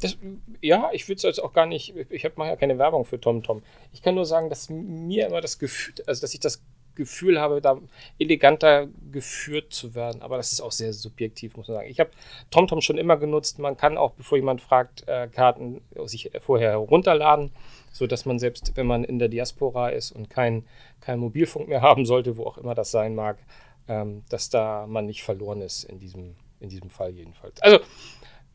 Das, ja, ich würde es jetzt auch gar nicht, ich mache ja keine Werbung für TomTom. Ich kann nur sagen, dass mir immer das Gefühl, also dass ich das Gefühl habe, da eleganter geführt zu werden. Aber das ist auch sehr subjektiv, muss man sagen. Ich habe TomTom schon immer genutzt. Man kann auch, bevor jemand fragt, äh, Karten sich vorher herunterladen, sodass man selbst, wenn man in der Diaspora ist und kein, kein Mobilfunk mehr [LAUGHS] haben sollte, wo auch immer das sein mag, ähm, dass da man nicht verloren ist in diesem, in diesem Fall jedenfalls. Also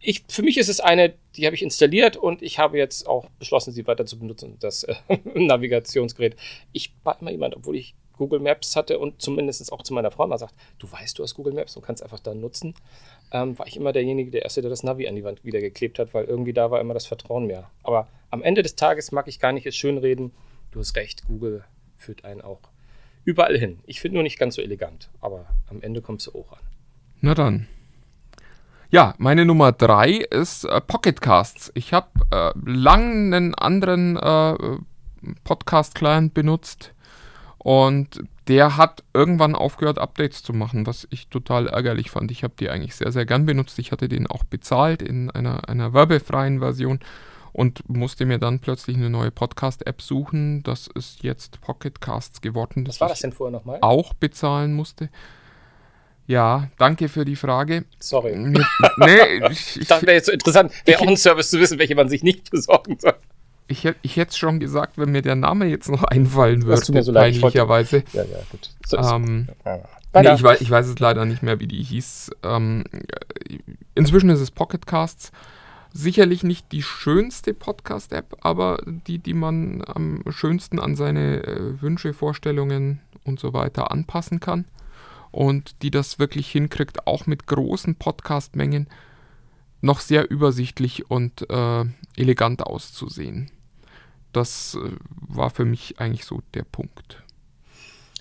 ich, für mich ist es eine, die habe ich installiert und ich habe jetzt auch beschlossen, sie weiter zu benutzen, das äh, [LAUGHS] Navigationsgerät. Ich war immer jemand, obwohl ich Google Maps hatte und zumindest auch zu meiner Frau mal sagt, du weißt, du hast Google Maps und kannst einfach da nutzen, ähm, war ich immer derjenige, der Erste, der das Navi an die Wand wieder geklebt hat, weil irgendwie da war immer das Vertrauen mehr. Aber am Ende des Tages mag ich gar nicht jetzt schönreden. Du hast recht, Google führt einen auch überall hin. Ich finde nur nicht ganz so elegant, aber am Ende kommst du auch an. Na dann. Ja, meine Nummer drei ist äh, Pocket Casts. Ich habe äh, lang einen anderen äh, Podcast-Client benutzt und der hat irgendwann aufgehört, Updates zu machen, was ich total ärgerlich fand. Ich habe die eigentlich sehr, sehr gern benutzt. Ich hatte den auch bezahlt in einer, einer werbefreien Version und musste mir dann plötzlich eine neue Podcast-App suchen. Das ist jetzt Pocket Casts geworden. Was war das denn vorher nochmal? Auch bezahlen musste. Ja, danke für die Frage. Sorry. Mir, nee, ich, [LAUGHS] Ich dachte, wäre jetzt so interessant, wäre auch ein Service zu wissen, welche man sich nicht besorgen soll. Ich, ich hätte es schon gesagt, wenn mir der Name jetzt noch einfallen würde, so peinlicherweise. Ja, ja, gut. So Ähm, ja. nee, ich, weiß, ich weiß es leider nicht mehr, wie die hieß. Ähm, äh, inzwischen ist es Pocket Casts. Sicherlich nicht die schönste Podcast-App, aber die, die man am schönsten an seine äh, Wünsche, Vorstellungen und so weiter anpassen kann. Und die das wirklich hinkriegt, auch mit großen Podcast-Mengen noch sehr übersichtlich und äh, elegant auszusehen. Das äh, war für mich eigentlich so der Punkt.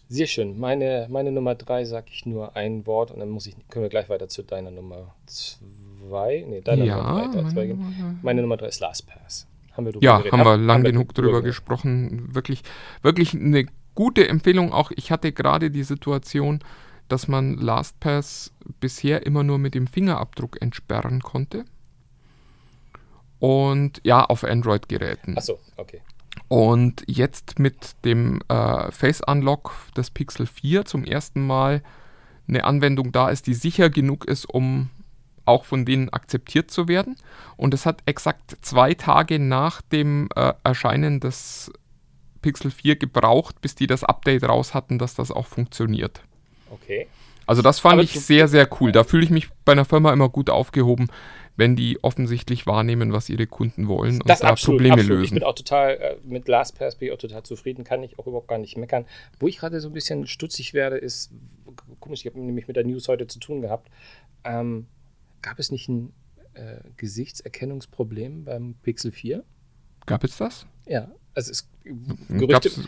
Sehr schön. Meine, meine Nummer drei sage ich nur ein Wort und dann muss ich, können wir gleich weiter zu deiner Nummer zwei. Nee, deiner Ja, Nummer drei. da zwei meine gehen. Nummer- Meine Nummer drei ist LastPass. Haben wir drüber Ja, geredet? haben wir lang wir genug drüber geredet. gesprochen. Wirklich, wirklich eine gute Empfehlung. Auch ich hatte gerade die Situation, dass man LastPass bisher immer nur mit dem Fingerabdruck entsperren konnte. Und ja, auf Android-Geräten. Achso, okay. Und jetzt mit dem äh, Face Unlock des Pixel 4 zum ersten Mal eine Anwendung da ist, die sicher genug ist, um auch von denen akzeptiert zu werden. Und es hat exakt zwei Tage nach dem äh, Erscheinen des Pixel 4 gebraucht, bis die das Update raus hatten, dass das auch funktioniert. Okay. Also das fand Aber ich sehr, sehr cool. Da fühle ich mich bei einer Firma immer gut aufgehoben, wenn die offensichtlich wahrnehmen, was ihre Kunden wollen und Das da absolut, Probleme absolut. Ich lösen. bin auch total, äh, mit LastPass bin ich auch total zufrieden, kann ich auch überhaupt gar nicht meckern. Wo ich gerade so ein bisschen stutzig werde, ist, komisch, ich habe nämlich mit der News heute zu tun gehabt. Ähm, gab es nicht ein äh, Gesichtserkennungsproblem beim Pixel 4? Gab es das? Ja, also es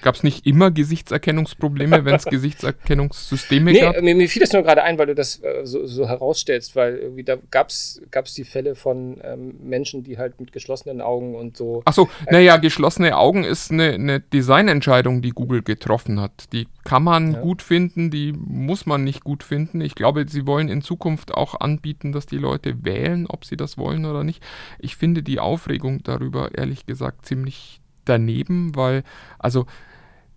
Gab es nicht immer Gesichtserkennungsprobleme, wenn es [LAUGHS] Gesichtserkennungssysteme nee, gab? Mir, mir fiel das nur gerade ein, weil du das äh, so, so, herausstellst, weil irgendwie da gab es die Fälle von ähm, Menschen, die halt mit geschlossenen Augen und so. Achso, äh, naja, geschlossene Augen ist eine, eine Designentscheidung, die Google getroffen hat. Die kann man ja. gut finden, die muss man nicht gut finden. Ich glaube, sie wollen in Zukunft auch anbieten, dass die Leute wählen, ob sie das wollen oder nicht. Ich finde die Aufregung darüber, ehrlich gesagt, ziemlich daneben, weil, also,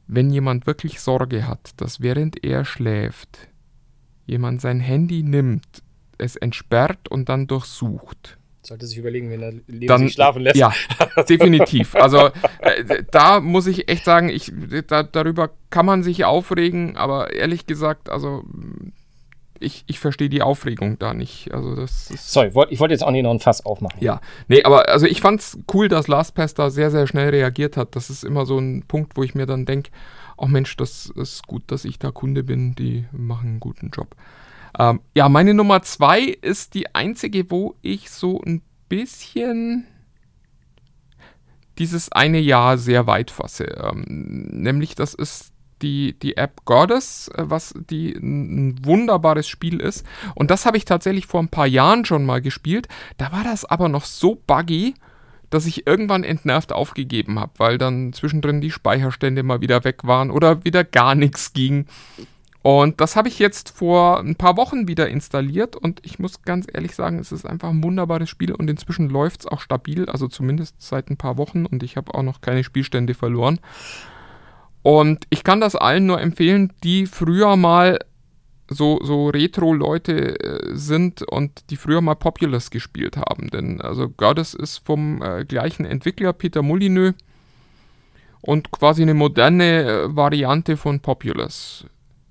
wenn jemand wirklich Sorge hat, dass während er schläft, jemand sein Handy nimmt, es entsperrt und dann durchsucht. Sollte sich überlegen, wenn er Leben dann, schlafen lässt. Ja, definitiv. Also äh, da muss ich echt sagen, ich, da, darüber kann man sich aufregen, aber ehrlich gesagt, also ich, ich verstehe die Aufregung da nicht. Also das Sorry, ich wollte jetzt auch nicht noch ein Fass aufmachen. Ja, nee, aber also ich fand es cool, dass LastPass da sehr, sehr schnell reagiert hat. Das ist immer so ein Punkt, wo ich mir dann denke, ach Mensch, das ist gut, dass ich da Kunde bin, die machen einen guten Job. Ähm, ja, meine Nummer zwei ist die einzige, wo ich so ein bisschen dieses eine Jahr sehr weit fasse. Ähm, nämlich, das ist die, die App Goddess, äh, was die ein wunderbares Spiel ist. Und das habe ich tatsächlich vor ein paar Jahren schon mal gespielt. Da war das aber noch so buggy, dass ich irgendwann entnervt aufgegeben habe, weil dann zwischendrin die Speicherstände mal wieder weg waren oder wieder gar nichts ging. Und das habe ich jetzt vor ein paar Wochen wieder installiert und ich muss ganz ehrlich sagen, es ist einfach ein wunderbares Spiel und inzwischen läuft es auch stabil, also zumindest seit ein paar Wochen und ich habe auch noch keine Spielstände verloren. Und ich kann das allen nur empfehlen, die früher mal so, so Retro-Leute äh, sind und die früher mal Populous gespielt haben. Denn also Goddess ist vom äh, gleichen Entwickler Peter Molyneux und quasi eine moderne äh, Variante von Populous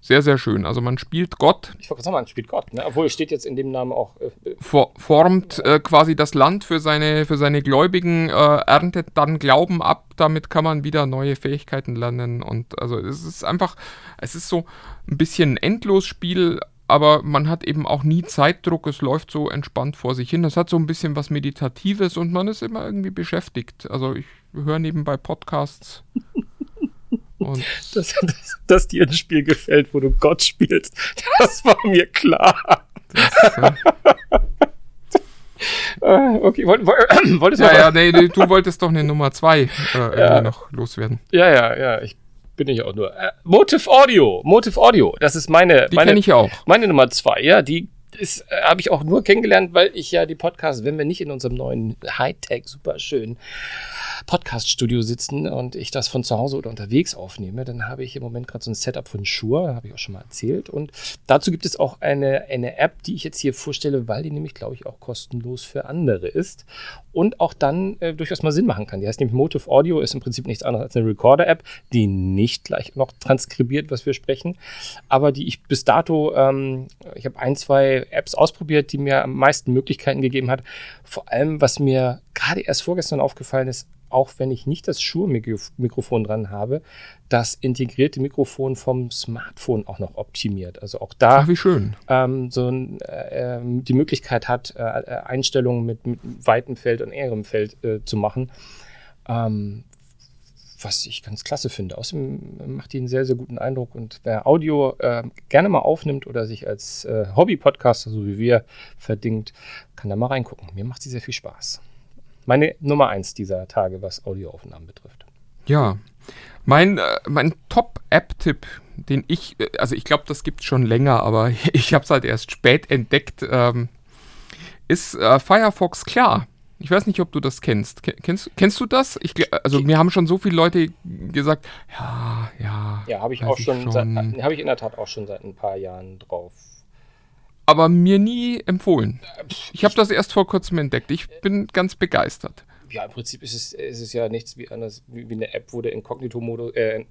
sehr, sehr schön. Also man spielt Gott. Ich wollte sagen, man spielt Gott, ne? obwohl es steht jetzt in dem Namen auch. Äh, äh for, formt äh, quasi das Land für seine, für seine Gläubigen, äh, erntet dann Glauben ab. Damit kann man wieder neue Fähigkeiten lernen. Und also es ist einfach, es ist so ein bisschen ein Endlosspiel, aber man hat eben auch nie Zeitdruck. Es läuft so entspannt vor sich hin. Es hat so ein bisschen was Meditatives und man ist immer irgendwie beschäftigt. Also ich höre nebenbei Podcasts. Und [LAUGHS] dass, dass, dass, dir ein Spiel gefällt, wo du Gott spielst, das war mir klar. [LAUGHS] Äh okay, wollt, [CLEARS THROAT] wolltest du. Ja, ja, nee, du wolltest doch eine Nummer 2 äh, ja. noch loswerden. Ja, ja, ja, ich bin ich auch nur. Äh, Motive Audio, Motive Audio, das ist meine. Die kenne ich auch. Meine Nummer 2, ja, die ist, äh, habe ich auch nur kennengelernt, weil ich ja die Podcasts, wenn wir nicht in unserem neuen Hightech super schön Podcast-Studio sitzen und ich das von zu Hause oder unterwegs aufnehme, dann habe ich im Moment gerade so ein Setup von Shure, habe ich auch schon mal erzählt. Und dazu gibt es auch eine, eine App, die ich jetzt hier vorstelle, weil die nämlich, glaube ich, auch kostenlos für andere ist und auch dann äh, durchaus mal Sinn machen kann. Die heißt nämlich Motive Audio, ist im Prinzip nichts anderes als eine Recorder-App, die nicht gleich noch transkribiert, was wir sprechen, aber die ich bis dato, ähm, ich habe ein, zwei Apps ausprobiert, die mir am meisten Möglichkeiten gegeben hat. Vor allem, was mir gerade erst vorgestern aufgefallen ist, auch wenn ich nicht das Schuhe-Mikrofon dran habe, das integrierte Mikrofon vom Smartphone auch noch optimiert. Also auch da Ach, wie schön. Ähm, so äh, die Möglichkeit hat, äh, äh, Einstellungen mit, mit weitem Feld und engerem Feld äh, zu machen. Ähm, was ich ganz klasse finde. Außerdem macht die einen sehr, sehr guten Eindruck. Und wer Audio äh, gerne mal aufnimmt oder sich als äh, Hobby-Podcaster, so wie wir, verdingt, kann da mal reingucken. Mir macht sie sehr viel Spaß meine Nummer eins dieser Tage, was Audioaufnahmen betrifft. Ja, mein, äh, mein Top-App-Tipp, den ich, äh, also ich glaube, das gibt es schon länger, aber [LAUGHS] ich habe es halt erst spät entdeckt, ähm, ist äh, Firefox klar. Ich weiß nicht, ob du das kennst. Kennst, kennst du das? Ich, also mir haben schon so viele Leute gesagt, ja, ja. Ja, habe ich auch schon, schon. habe ich in der Tat auch schon seit ein paar Jahren drauf aber mir nie empfohlen. Ich habe das erst vor kurzem entdeckt. Ich bin ganz begeistert. Ja, im Prinzip ist es, ist es ja nichts wie, anders, wie, wie eine App, wo der Inkognito-Modus, äh,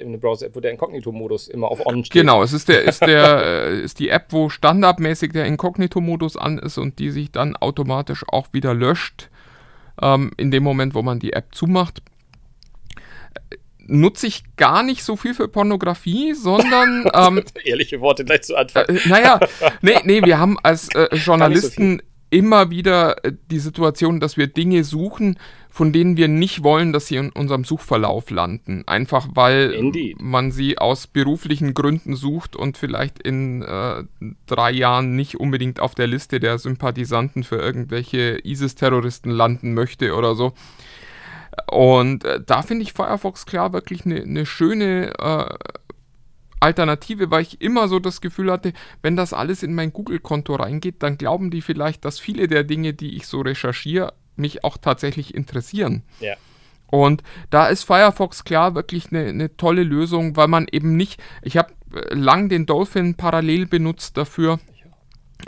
eine Browser-App, wo der Inkognito-Modus immer auf On steht. Genau, es ist der, ist der, äh, ist die App, wo standardmäßig der Inkognito-Modus an ist und die sich dann automatisch auch wieder löscht, ähm, in dem Moment, wo man die App zumacht nutze ich gar nicht so viel für Pornografie, sondern [LAUGHS] ähm, Ehrliche Worte gleich zu Anfang. äh, naja, nee, nee, wir haben als äh, [LAUGHS] Journalisten immer wieder äh, die Situation, dass wir Dinge suchen, von denen wir nicht wollen, dass sie in unserem Suchverlauf landen. Einfach weil Indeed. man sie aus beruflichen Gründen sucht und vielleicht in äh, drei Jahren nicht unbedingt auf der Liste der Sympathisanten für irgendwelche ISIS-Terroristen landen möchte oder so. Und äh, da finde ich Firefox klar wirklich eine ne schöne äh, Alternative, weil ich immer so das Gefühl hatte, wenn das alles in mein Google-Konto reingeht, dann glauben die vielleicht, dass viele der Dinge, die ich so recherchiere, mich auch tatsächlich interessieren. Ja. Und da ist Firefox klar wirklich eine, eine tolle Lösung, weil man eben nicht, ich habe äh, lang den Dolphin parallel benutzt dafür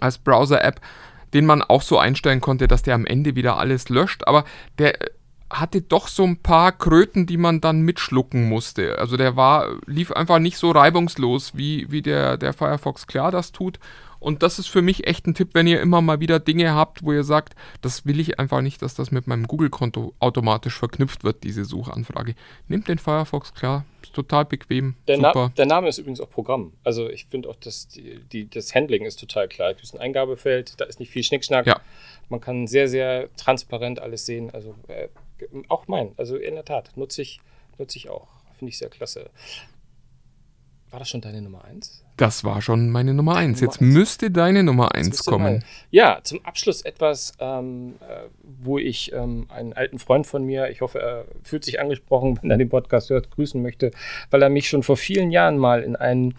als Browser-App, den man auch so einstellen konnte, dass der am Ende wieder alles löscht, aber der äh, hatte doch so ein paar Kröten, die man dann mitschlucken musste. Also der war, lief einfach nicht so reibungslos, wie, wie der, der Firefox klar das tut. Und das ist für mich echt ein Tipp, wenn ihr immer mal wieder Dinge habt, wo ihr sagt, das will ich einfach nicht, dass das mit meinem Google-Konto automatisch verknüpft wird, diese Suchanfrage. Nehmt den Firefox klar, ist total bequem, Der, Na der Name ist übrigens auch Programm. Also ich finde auch, dass die, die, das Handling ist total klar. Es ist ein Eingabefeld, da ist nicht viel Schnickschnack. Ja. Man kann sehr, sehr transparent alles sehen. Also äh, auch mein. Also in der Tat, nutze ich, nutze ich auch. Finde ich sehr klasse. War das schon deine Nummer eins? Das war schon meine Nummer 1. Nummer Jetzt eins. müsste deine Nummer 1 müsste kommen. mal- Ja, zum Abschluss etwas, ähm, äh, wo ich ähm, einen alten Freund von mir, ich hoffe, er fühlt sich angesprochen, [LAUGHS] wenn er den Podcast hört, grüßen möchte, weil er mich schon vor vielen Jahren mal in einen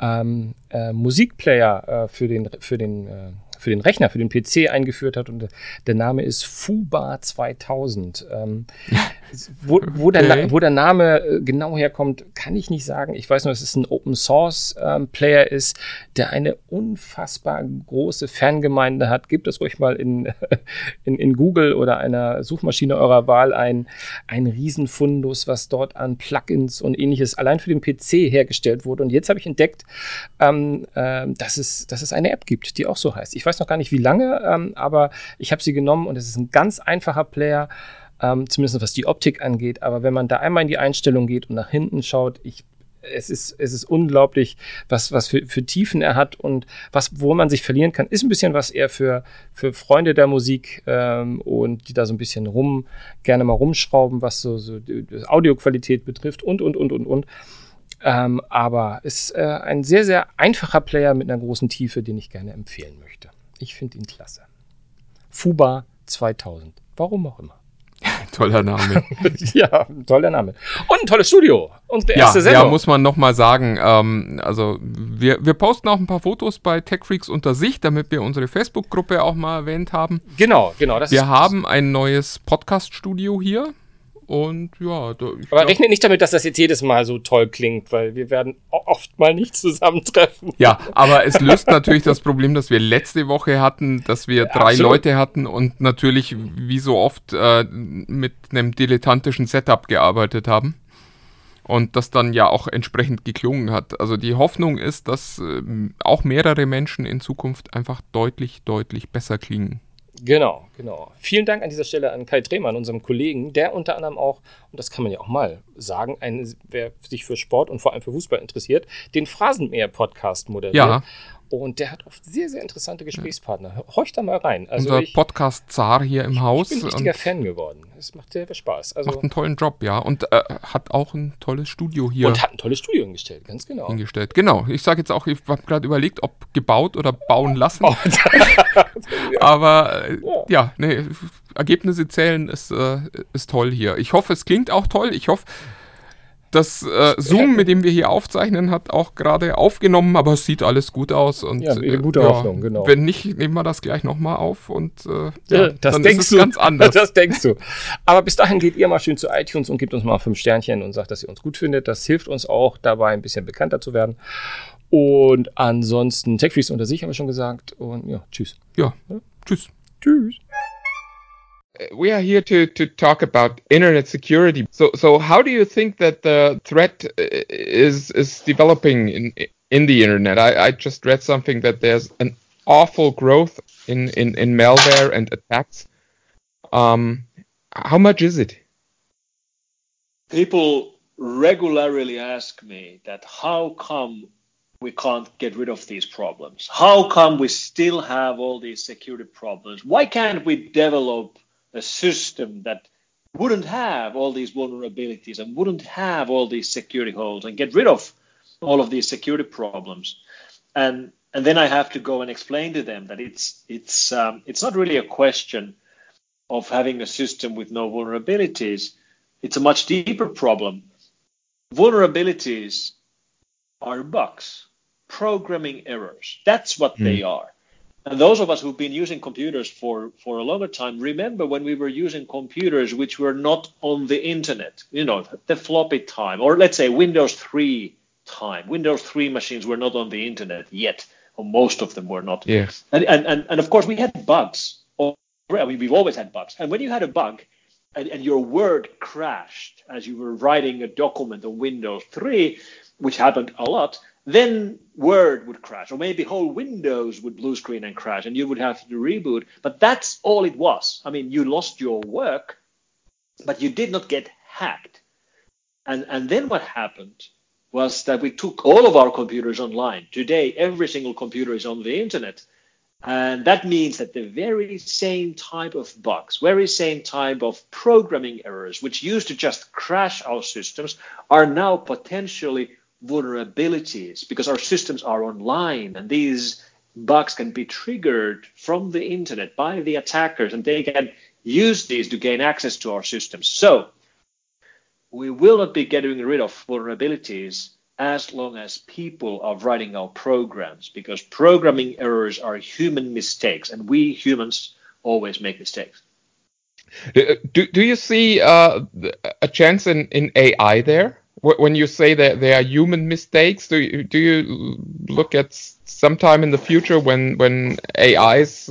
ähm, äh, Musikplayer äh, für den, für den äh, für den Rechner, für den PC eingeführt hat und der Name ist Fubar 2000. Ähm, wo, wo, der, Okay. Na- wo der Name äh, genau herkommt, kann ich nicht sagen. Ich weiß nur, dass es ein Open Source ähm, Player ist, der eine unfassbar große Fangemeinde hat. Gebt es ruhig mal in, [LAUGHS] in, in Google oder einer Suchmaschine eurer Wahl ein. Ein Riesenfundus, was dort an Plugins und ähnliches allein für den PC hergestellt wurde. Und jetzt habe ich entdeckt, ähm, ähm, dass, es, dass es eine App gibt, die auch so heißt. Ich weiß noch gar nicht, wie lange, ähm, aber ich habe sie genommen und es ist ein ganz einfacher Player ähm, zumindest was die Optik angeht. Aber wenn man da einmal in die Einstellung geht und nach hinten schaut, ich, es, ist, es ist unglaublich, was, was für, für Tiefen er hat und was, wo man sich verlieren kann. Ist ein bisschen was eher für, für Freunde der Musik ähm, und die da so ein bisschen rum, gerne mal rumschrauben, was so, so Audioqualität betrifft und, und, und, und, und. Ähm, aber ist äh, ein sehr, sehr einfacher Player mit einer großen Tiefe, den ich gerne empfehlen möchte. Ich finde ihn klasse. Fuba 2000. Warum auch immer. [LAUGHS] Toller Name. [LAUGHS] ja, toller Name. Und ein tolles Studio. Und der ja, erste Sendung. ja, muss man nochmal sagen. Ähm, also wir, wir posten auch ein paar Fotos bei TechFreaks unter sich, damit wir unsere Facebook-Gruppe auch mal erwähnt haben. genau, genau. Das Wir haben ein neues Podcast-Studio hier. Und ja, da, ich aber rechnet nicht damit, dass das jetzt jedes Mal so toll klingt, weil wir werden oft mal nicht zusammentreffen. Ja, aber es löst natürlich das Problem, das wir letzte Woche hatten, dass wir drei absolut. Leute hatten und natürlich, wie so oft, äh, mit einem dilettantischen Setup gearbeitet haben. Und das dann ja auch entsprechend geklungen hat. Also die Hoffnung ist, dass ähm, auch mehrere Menschen in Zukunft einfach deutlich, deutlich besser klingen. Genau, genau. Vielen Dank an dieser Stelle an Kai Drehmann, unserem Kollegen, der unter anderem auch, und das kann man ja auch mal sagen, ein, wer sich für Sport und vor allem für Fußball interessiert, den Phrasenmäher-Podcast moderiert. Ja. Und der hat oft sehr, sehr interessante Gesprächspartner. Horcht da mal rein. Also Unser ich, Podcast-Zar hier im Haus ich bin ein richtiger Fan geworden. Es macht sehr viel Spaß. Also, macht einen tollen Job, ja. Und äh, hat auch ein tolles Studio hier. und hat ein tolles Studio hingestellt, ganz genau. hingestellt. Genau, ich sage jetzt auch, ich habe gerade überlegt, ob gebaut oder bauen lassen. [LAUGHS] Oh, [LAUGHS] Aber äh, Ja. ja, nee, Ergebnisse zählen ist, äh, ist toll hier. Ich hoffe, es klingt auch toll. Ich hoffe, das äh, Zoom, mit dem wir hier aufzeichnen, hat auch gerade aufgenommen, aber es sieht alles gut aus. Und, Ja, eine äh, gute Hoffnung, genau. Wenn nicht, nehmen wir das gleich nochmal auf und äh, Ja, ja, das dann denkst ist es du. ganz anders. [LAUGHS] Das denkst du. Aber bis dahin geht ihr mal schön zu iTunes und gebt uns mal fünf Sternchen und sagt, dass ihr uns gut findet. Das hilft uns auch dabei, ein bisschen bekannter zu werden. Und ansonsten, TechFreaks unter sich haben wir schon gesagt. Und ja, tschüss. ja, tschüss. Tschüss. We are here to, to talk about internet security. So, so how do you think that the threat uh, is is developing in in the internet? I, I just read something that there's an awful growth in in, in malware and attacks. Um, how much is it? people regularly ask me that how come we can't get rid of these problems? How come we still have all these security problems? Why can't we develop a system that wouldn't have all these vulnerabilities and wouldn't have all these security holes and get rid of all of these security problems? And and then I have to go and explain to them that it's it's um, it's not really a question of having a system with no vulnerabilities. It's a much deeper problem. Vulnerabilities are bugs, programming errors. That's what mm. they hmm. are. And those of us who've been using computers for, for a longer time remember when we were using computers which were not on the internet, you know, the floppy time, or let's say Windows 3 time. Windows 3 machines were not on the internet yet, or most of them were not. Yes. And, and, and, and of course, we had bugs. I mean, we've always had bugs. And when you had a bug and, and your word crashed as you were writing a document on Windows 3, which happened a lot, then Word would crash, or maybe whole Windows would blue screen and crash, and you would have to reboot. But that's all it was. I mean, you lost your work, but you did not get hacked. And and then what happened was that we took all of our computers online. Today, every single computer is on the internet. And that means that the very same type of bugs, very same type of programming errors, which used to just crash our systems, are now potentially vulnerabilities because our systems are online and these bugs can be triggered from the internet by the attackers and they can use these to gain access to our systems. So we will not be getting rid of vulnerabilities as long as people are writing our programs because programming errors are human mistakes and we humans always make mistakes. Do, do you see uh, a chance in, in AI there? When you say that they are human mistakes, do you, do you look at sometime in the future when when AIs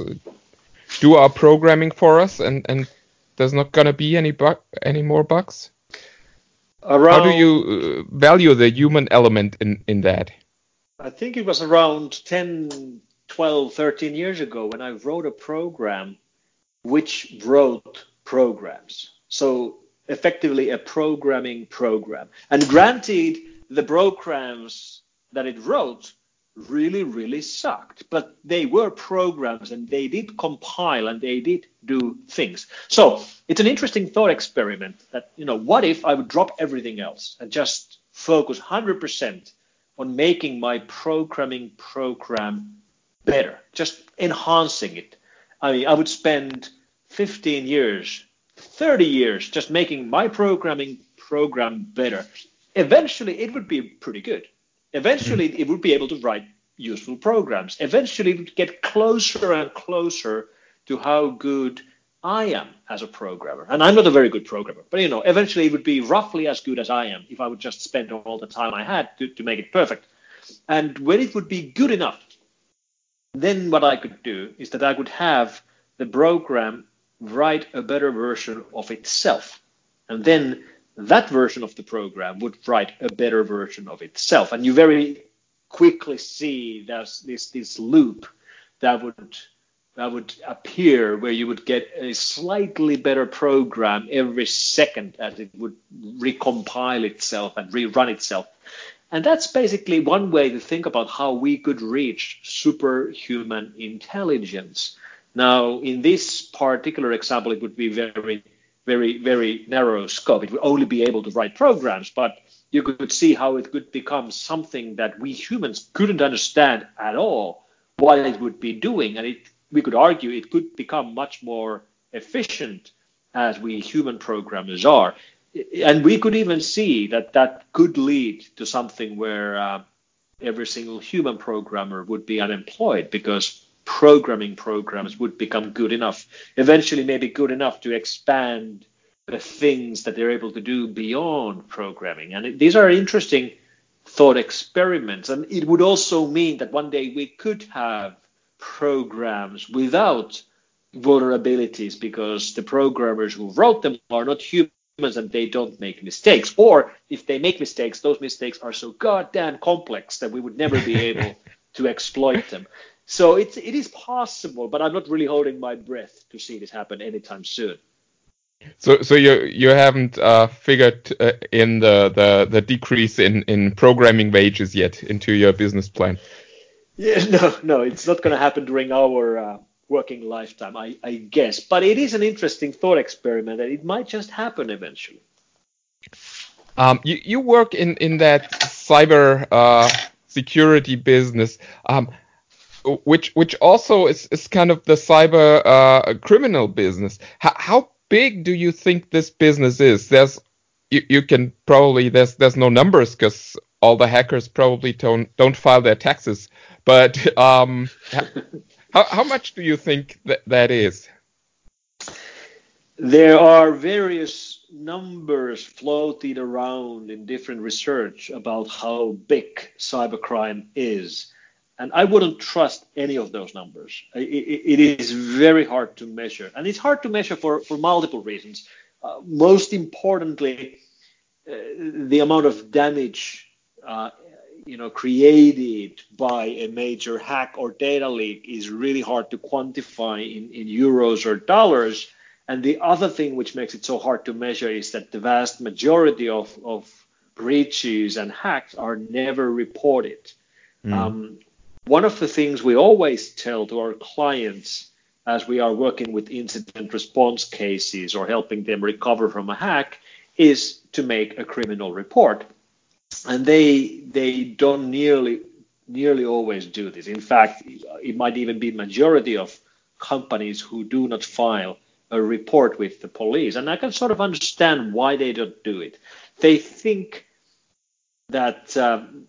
do our programming for us and and there's not gonna be any bug any more bugs? Around, How do you uh, value the human element in in that? I think it was around 10, 12, 13 years ago when I wrote a program which wrote programs. So effectively a programming program. And granted, the programs that it wrote really, really sucked, but they were programs and they did compile and they did do things. So it's an interesting thought experiment that, you know, what if I would drop everything else and just focus 100% on making my programming program better, just enhancing it. I mean, I would spend 15 years 30 years just making my programming program better, eventually it would be pretty good. Eventually mm. it would be able to write useful programs. Eventually it would get closer and closer to how good I am as a programmer. And I'm not a very good programmer, but you know, eventually it would be roughly as good as I am if I would just spend all the time I had to, to make it perfect. And when it would be good enough, then what I could do is that I could have the program write a better version of itself. And then that version of the program would write a better version of itself. And you very quickly see there's this this loop that would that would appear where you would get a slightly better program every second as it would recompile itself and rerun itself. And that's basically one way to think about how we could reach superhuman intelligence. Now, in this particular example, it would be very, very, very narrow scope. It would only be able to write programs, but you could see how it could become something that we humans couldn't understand at all what it would be doing. And it, we could argue it could become much more efficient as we human programmers are. And we could even see that that could lead to something where uh, every single human programmer would be unemployed because programming programs would become good enough, eventually maybe good enough to expand the things that they're able to do beyond programming. And it, these are interesting thought experiments. And it would also mean that one day we could have programs without vulnerabilities because the programmers who wrote them are not humans and they don't make mistakes. Or if they make mistakes, those mistakes are so goddamn complex that we would never be able [LAUGHS] to exploit them. So it's it is possible, but I'm not really holding my breath to see this happen anytime soon. So, so you you haven't uh, figured uh, in the, the the decrease in in programming wages yet into your business plan. Yeah, [LAUGHS] no, no, it's not going to happen during our uh, working lifetime, I, I guess. But it is an interesting thought experiment, and it might just happen eventually. Um, you, you work in, in that cyber uh, security business, um, which which also is, is kind of the cyber uh, criminal business. How, how big do you think this business is? There's you, you can probably there's there's no numbers because all the hackers probably don't don't file their taxes. But um, how how much do you think that that is? There are various numbers floated around in different research about how big cybercrime is. And I wouldn't trust any of those numbers. it, it is very hard to measure. And it's hard to measure for, for multiple reasons. Uh, most importantly, uh, the amount of damage uh, you know created by a major hack or data leak is really hard to quantify in, in euros or dollars and the other thing which makes it so hard to measure is that the vast majority of, of breaches and hacks are never reported. Mm. Um, one of the things we always tell to our clients as we are working with incident response cases or helping them recover from a hack is to make a criminal report. And they they don't nearly nearly always do this. In fact, it might even be majority of companies who do not file a report with the police. And I can sort of understand why they don't do it. They think that um,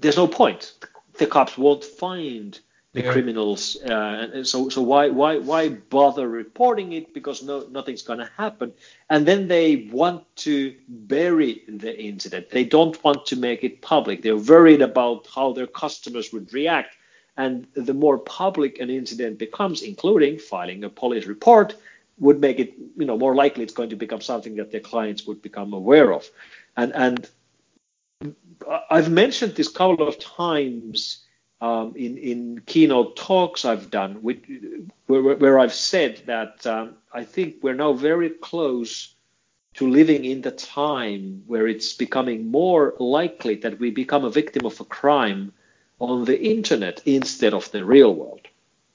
there's no point. The cops won't find the yeah. criminals, uh, and so so why why why bother reporting it? Because no nothing's going to happen. And then they want to bury the incident. They don't want to make it public. They're worried about how their customers would react. And the more public an incident becomes, including filing a police report, would make it you know more likely it's going to become something that their clients would become aware of and and I've mentioned this a couple of times um, in in keynote talks I've done with, where, where I've said that um, I think we're now very close to living in the time where it's becoming more likely that we become a victim of a crime on the internet instead of the real world.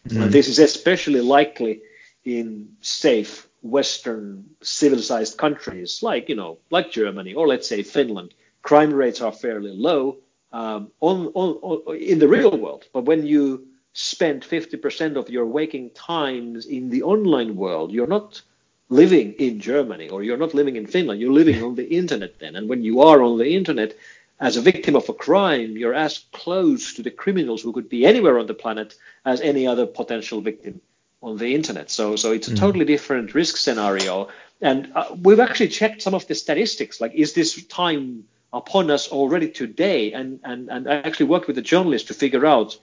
Mm-hmm. And this is especially likely in safe Western civilized countries like you know like Germany or let's say Finland, crime rates are fairly low um, on, on, on, in the real world. But when you spend 50% of your waking times in the online world, you're not living in Germany or you're not living in Finland. You're living on the internet then. And when you are on the internet as a victim of a crime, you're as close to the criminals who could be anywhere on the planet as any other potential victim on the internet. So so it's a mm. totally different risk scenario. And uh, we've actually checked some of the statistics. Like, is this time upon us already today? And and and I actually worked with a journalist to figure out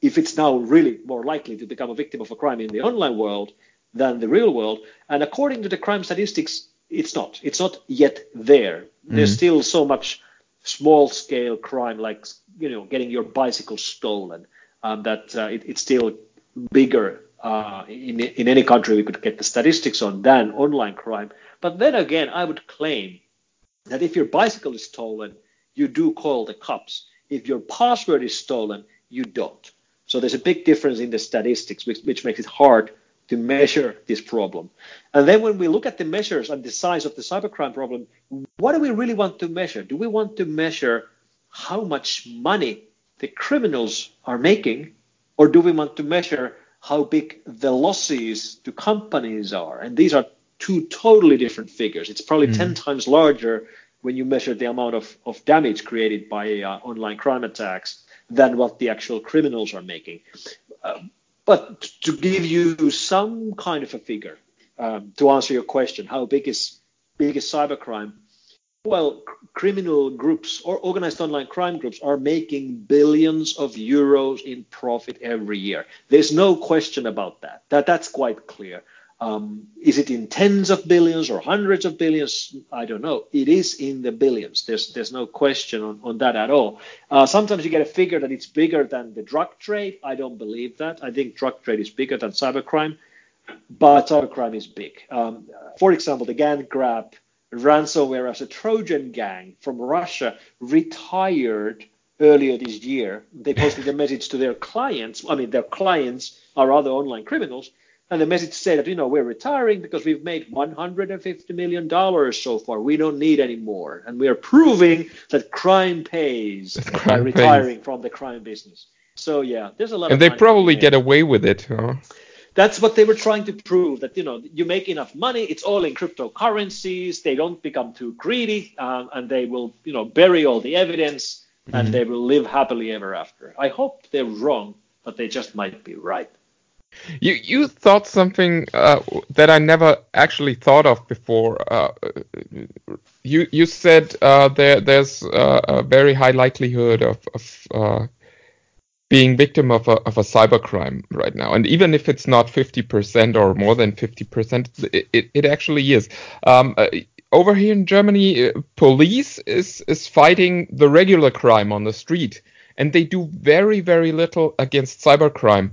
if it's now really more likely to become a victim of a crime in the online world than the real world. And according to the crime statistics, it's not. It's not yet there. Mm. There's still so much small scale crime, like you know, getting your bicycle stolen, um, that uh, it, it's still bigger uh, in, in any country we could get the statistics on than online crime. But then again, I would claim that if your bicycle is stolen, you do call the cops. If your password is stolen, you don't. So there's a big difference in the statistics, which, which makes it hard to measure this problem. And then when we look at the measures and the size of the cybercrime problem, what do we really want to measure? Do we want to measure how much money the criminals are making, or do we want to measure how big the losses to companies are. And these are two totally different figures. It's probably mm. 10 times larger when you measure the amount of, of damage created by uh, online crime attacks than what the actual criminals are making. Uh, but to give you some kind of a figure, um, to answer your question, how big is big is cybercrime? Well, criminal groups or organized online crime groups are making billions of euros in profit every year. There's no question about that. That that's quite clear. Um, is it in tens of billions or hundreds of billions? I don't know. It is in the billions. There's there's no question on, on that at all. Uh, sometimes you get a figure that it's bigger than the drug trade. I don't believe that. I think drug trade is bigger than cybercrime. but cybercrime is big. Um, for example, the gang grab ransomware as a Trojan gang from Russia retired earlier this year. They posted a message to their clients. I mean, their clients are other online criminals. And the message said that, you know, we're retiring because we've made $150 million so far. We don't need any more. And we are proving that crime pays by retiring pays. from the crime business. So, yeah, there's a lot and they probably get away with it. Huh? That's what they were trying to prove that, you know, you make enough money, it's all in cryptocurrencies, they don't become too greedy, um, and they will, you know, bury all the evidence mm-hmm. and they will live happily ever after. I hope they're wrong, but they just might be right. You you thought something uh, that I never actually thought of before. Uh, you you said uh, there there's uh, a very high likelihood of, of uh, being victim of a of a cybercrime right now, and even if it's not fifty percent or more than fifty percent, it, it, it actually is. Um, uh, over here in Germany, police is is fighting the regular crime on the street, and they do very very little against cybercrime.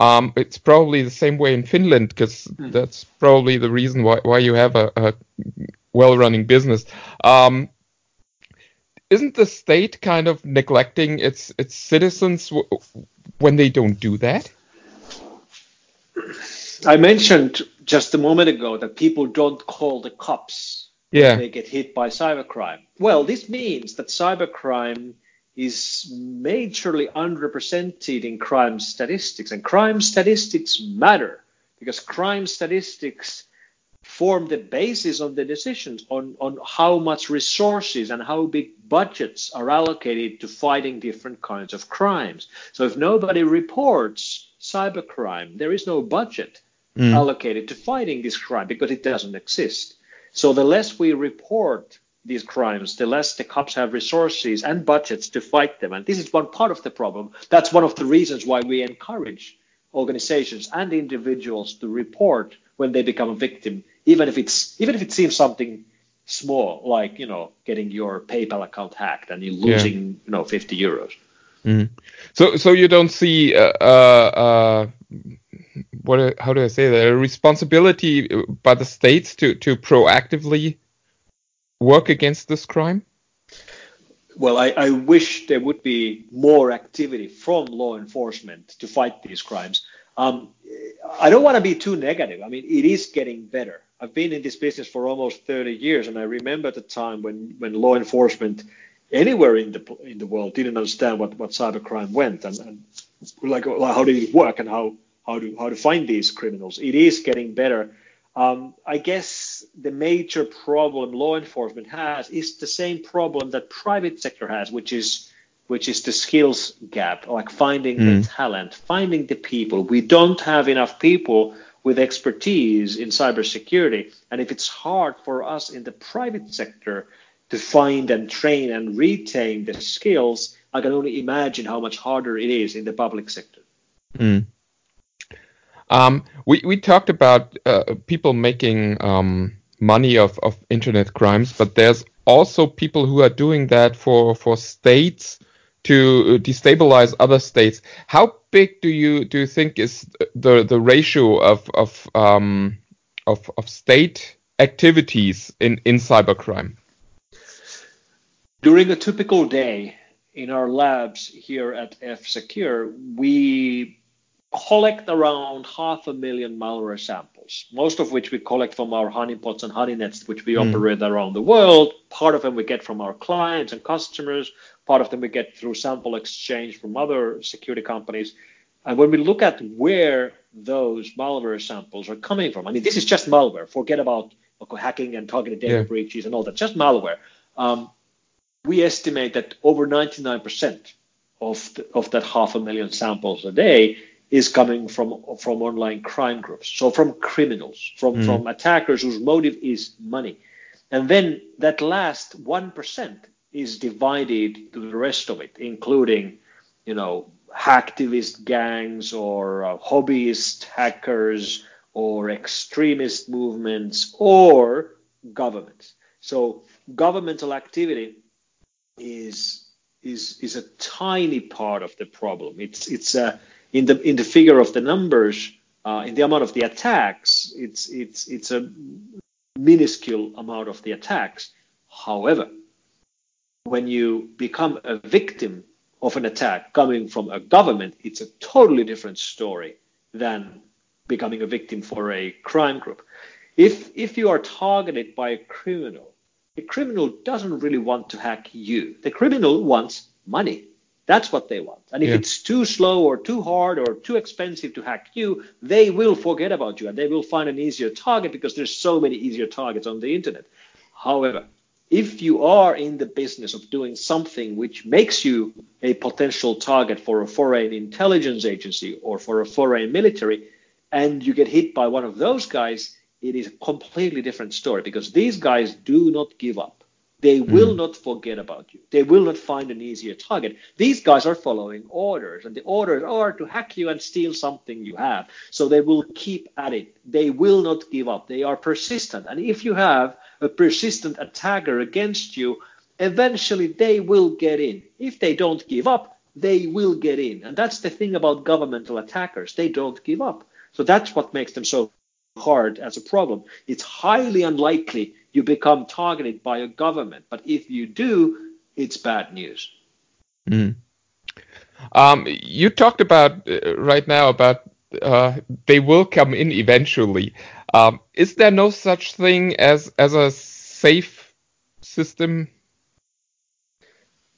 Um, it's probably the same way in Finland because mm. that's probably the reason why, why you have a, a well-running business. Um, isn't the state kind of neglecting its its citizens w- when they don't do that? I mentioned just a moment ago that people don't call the cops yeah. when they get hit by cybercrime. Well, this means that cybercrime is majorly underrepresented in crime statistics. And crime statistics matter because crime statistics form the basis of the decisions on, on how much resources and how big budgets are allocated to fighting different kinds of crimes. So if nobody reports cybercrime, there is no budget mm. allocated to fighting this crime because it doesn't exist. So the less we report these crimes, the less the cops have resources and budgets to fight them. And this is one part of the problem. That's one of the reasons why we encourage organizations and individuals to report when they become a victim, even if it's even if it seems something small, like you know getting your PayPal account hacked and you're losing yeah. you know 50 euros. Mm. So so you don't see uh, uh, uh, what how do I say that a responsibility by the states to to proactively work against this crime? Well, I, I, wish there would be more activity from law enforcement to fight these crimes. Um, I don't want to be too negative. I mean, it is getting better. I've been in this business for almost 30 years, and I remember the time when, when law enforcement anywhere in the in the world didn't understand what, what cybercrime went and, and like, like how did it work and how how to how to find these criminals. It is getting better. Um, I guess the major problem law enforcement has is the same problem that private sector has, which is which is the skills gap, like finding mm. the talent, finding the people. We don't have enough people with expertise in cybersecurity, and if it's hard for us in the private sector to find and train and retain the skills, I can only imagine how much harder it is in the public sector. Mm. Um, we we talked about uh, people making um, money of, of internet crimes, but there's also people who are doing that for for states to destabilize other states. How big do you do you think is the the ratio of of um, of, of state activities in in cybercrime? During a typical day in our labs here at F Secure, we collect around half a million malware samples, most of which we collect from our honeypots and honeynets, which we mm. operate around the world. Part of them we get from our clients and customers. Part of them we get through sample exchange from other security companies. And when we look at where those malware samples are coming from, I mean, this is just malware. Forget about hacking and targeted data yeah. breaches and all that, just malware. Um, we estimate that over 99% of, the, of that half a million samples a day is coming from from online crime groups, so from criminals, from mm. from attackers whose motive is money, and then that last one percent is divided to the rest of it, including, you know, hacktivist gangs or uh, hobbyist hackers or extremist movements or governments. So governmental activity is is is a tiny part of the problem. It's it's a in the in the figure of the numbers, uh, in the amount of the attacks, it's it's it's a minuscule amount of the attacks. However, when you become a victim of an attack coming from a government, it's a totally different story than becoming a victim for a crime group. If if you are targeted by a criminal, the criminal doesn't really want to hack you. The criminal wants money. That's what they want. And if Yeah. it's too slow or too hard or too expensive to hack you, they will forget about you and they will find an easier target because there's so many easier targets on the internet. However, if you are in the business of doing something which makes you a potential target for a foreign intelligence agency or for a foreign military, and you get hit by one of those guys, it is a completely different story because these guys do not give up. They will hmm. not forget about you. They will not find an easier target. These guys are following orders, and the orders are to hack you and steal something you have. So they will keep at it. They will not give up. They are persistent. And if you have a persistent attacker against you, eventually they will get in. If they don't give up, they will get in. And that's the thing about governmental attackers. They don't give up. So that's what makes them so hard as a problem. It's highly unlikely you become targeted by a government, but if you do, it's bad news. Um, you talked about uh, right now about uh, they will come in eventually. Um, is there no such thing as as a safe system?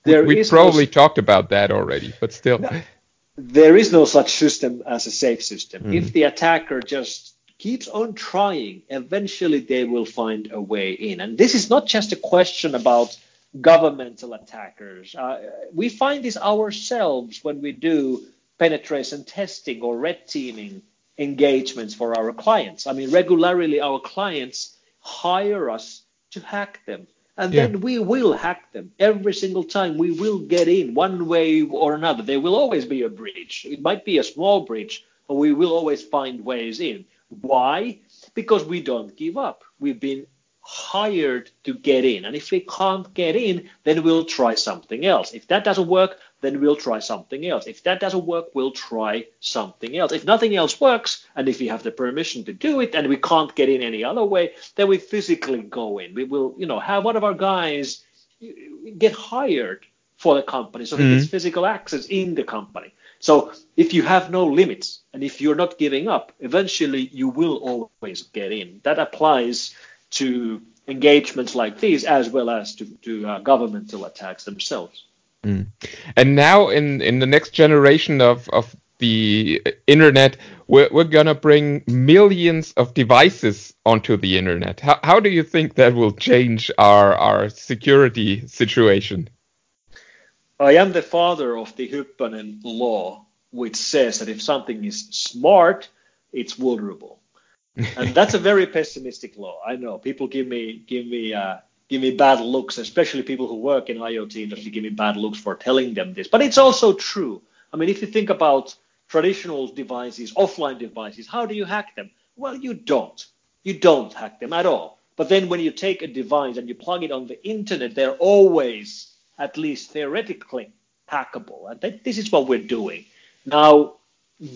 We- There we probably s- talked about that already, but still. There is no such system as a safe system. If the attacker just keeps on trying, eventually they will find a way in. And this is not just a question about governmental attackers. Uh, we find this ourselves when we do penetration testing or red teaming engagements for our clients. I mean, regularly our clients hire us to hack them. And Yeah. then we will hack them every single time. We will get in one way or another. There will always be a breach. It might be a small breach, but we will always find ways in. Why? Because we don't give up. We've been hired to get in. And if we can't get in, then we'll try something else. If that doesn't work, then we'll try something else. If that doesn't work, we'll try something else. If nothing else works, and if we have the permission to do it and we can't get in any other way, then we physically go in. We will, you know, have one of our guys get hired for the company so he gets mm-hmm. physical access in the company. So if you have no limits and if you're not giving up, eventually you will always get in. That applies to engagements like these as well as to, to uh, governmental attacks themselves. And now in in the next generation of of the internet, we're we're gonna bring millions of devices onto the internet. How how do you think that will change our our security situation? I am the father of the Hyppönen law, which says that if something is smart, it's vulnerable. [LAUGHS] and that's a very pessimistic law. I know people give me give me uh, give me bad looks, especially people who work in IoT industry give me bad looks for telling them this. But it's also true. I mean, if you think about traditional devices, offline devices, how do you hack them? Well, you don't. You don't hack them at all. But then when you take a device and you plug it on the internet, they're always, at least theoretically, hackable. And this is what we're doing. Now,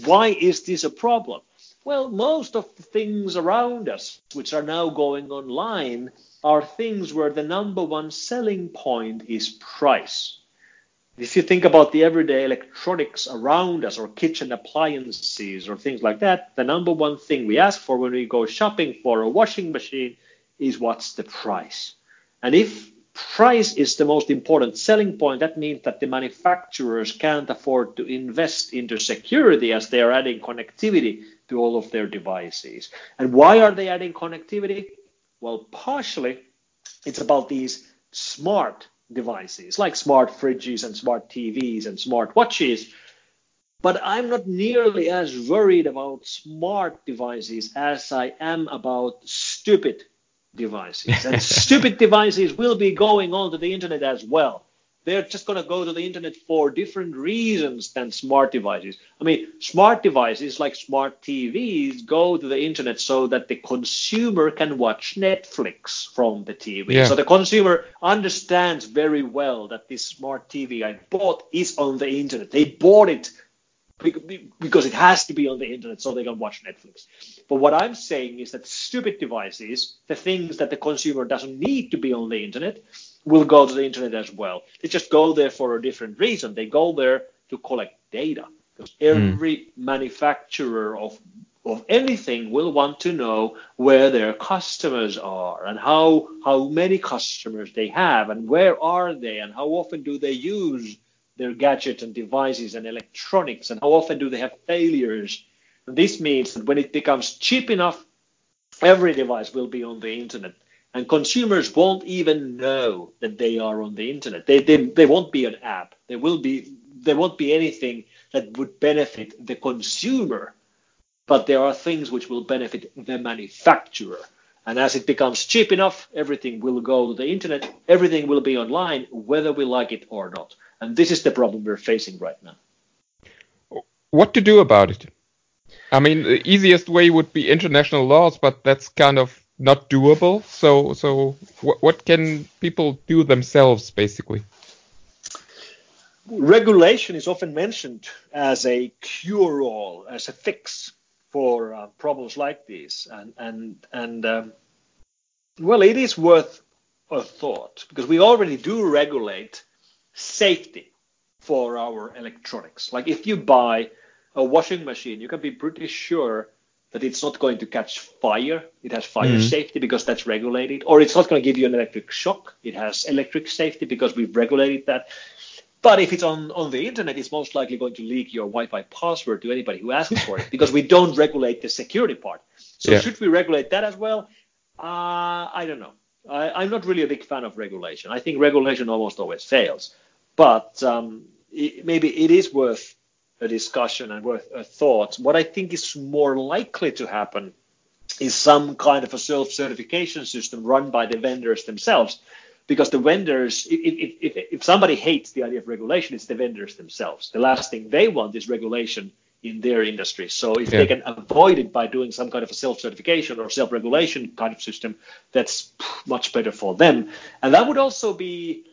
why is this a problem? Well, most of the things around us, which are now going online, are things where the number one selling point is price. If you think about the everyday electronics around us or kitchen appliances or things like that, the number one thing we ask for when we go shopping for a washing machine is what's the price. And if price is the most important selling point, that means that the manufacturers can't afford to invest into security as they are adding connectivity to all of their devices. And why are they adding connectivity? Well, partially it's about these smart devices like smart fridges and smart TVs and smart watches. But I'm not nearly as worried about smart devices as I am about stupid devices. And stupid devices will be going onto the internet as well. They're just going to go to the internet for different reasons than smart devices. I mean, smart devices like smart TVs go to the internet so that the consumer can watch Netflix from the TV. Yeah. So the consumer understands very well that this smart TV I bought is on the internet. They bought it because it has to be on the internet so they can watch Netflix. But what I'm saying is that stupid devices, the things that the consumer doesn't need to be on the internet, will go to the internet as well. They just go there for a different reason. They go there to collect data because every mm. manufacturer of of anything will want to know where their customers are and how how many customers they have and where are they and how often do they use their gadgets and devices and electronics and how often do they have failures? And this means that when it becomes cheap enough every device will be on the internet. And consumers won't even know that they are on the internet. They, they, they won't be an app. There will be there won't be anything that would benefit the consumer but there are things which will benefit the manufacturer. And as it becomes cheap enough, everything will go to the internet, everything will be online, whether we like it or not. And this is the problem we're facing right now. What to do about it? I mean, the easiest way would be international laws, but that's kind of not doable. So, so what, what can people do themselves, basically? Regulation is often mentioned as a cure-all, as a fix for uh, problems like these. And and and um, well, it is worth a thought because we already do regulate safety for our electronics. Like if you buy a washing machine, you can be pretty sure that it's not going to catch fire. It has fire mm-hmm. safety because that's regulated, or it's not going to give you an electric shock. It has electric safety because we've regulated that. But if it's on, on the internet, it's most likely going to leak your Wi-Fi password to anybody who asks for it because we don't regulate the security part. So yeah. should we regulate that as well? Uh, I don't know. I, am not really a big fan of regulation. I think regulation almost always fails. But um, it, maybe it is worth a discussion and worth a thought. What I think is more likely to happen is some kind of a self-certification system run by the vendors themselves because the vendors, if, if, if somebody hates the idea of regulation, it's the vendors themselves. The last thing they want is regulation in their industry. So if yeah. they can avoid it by doing some kind of a self-certification or self-regulation kind of system, that's much better for them. And that would also be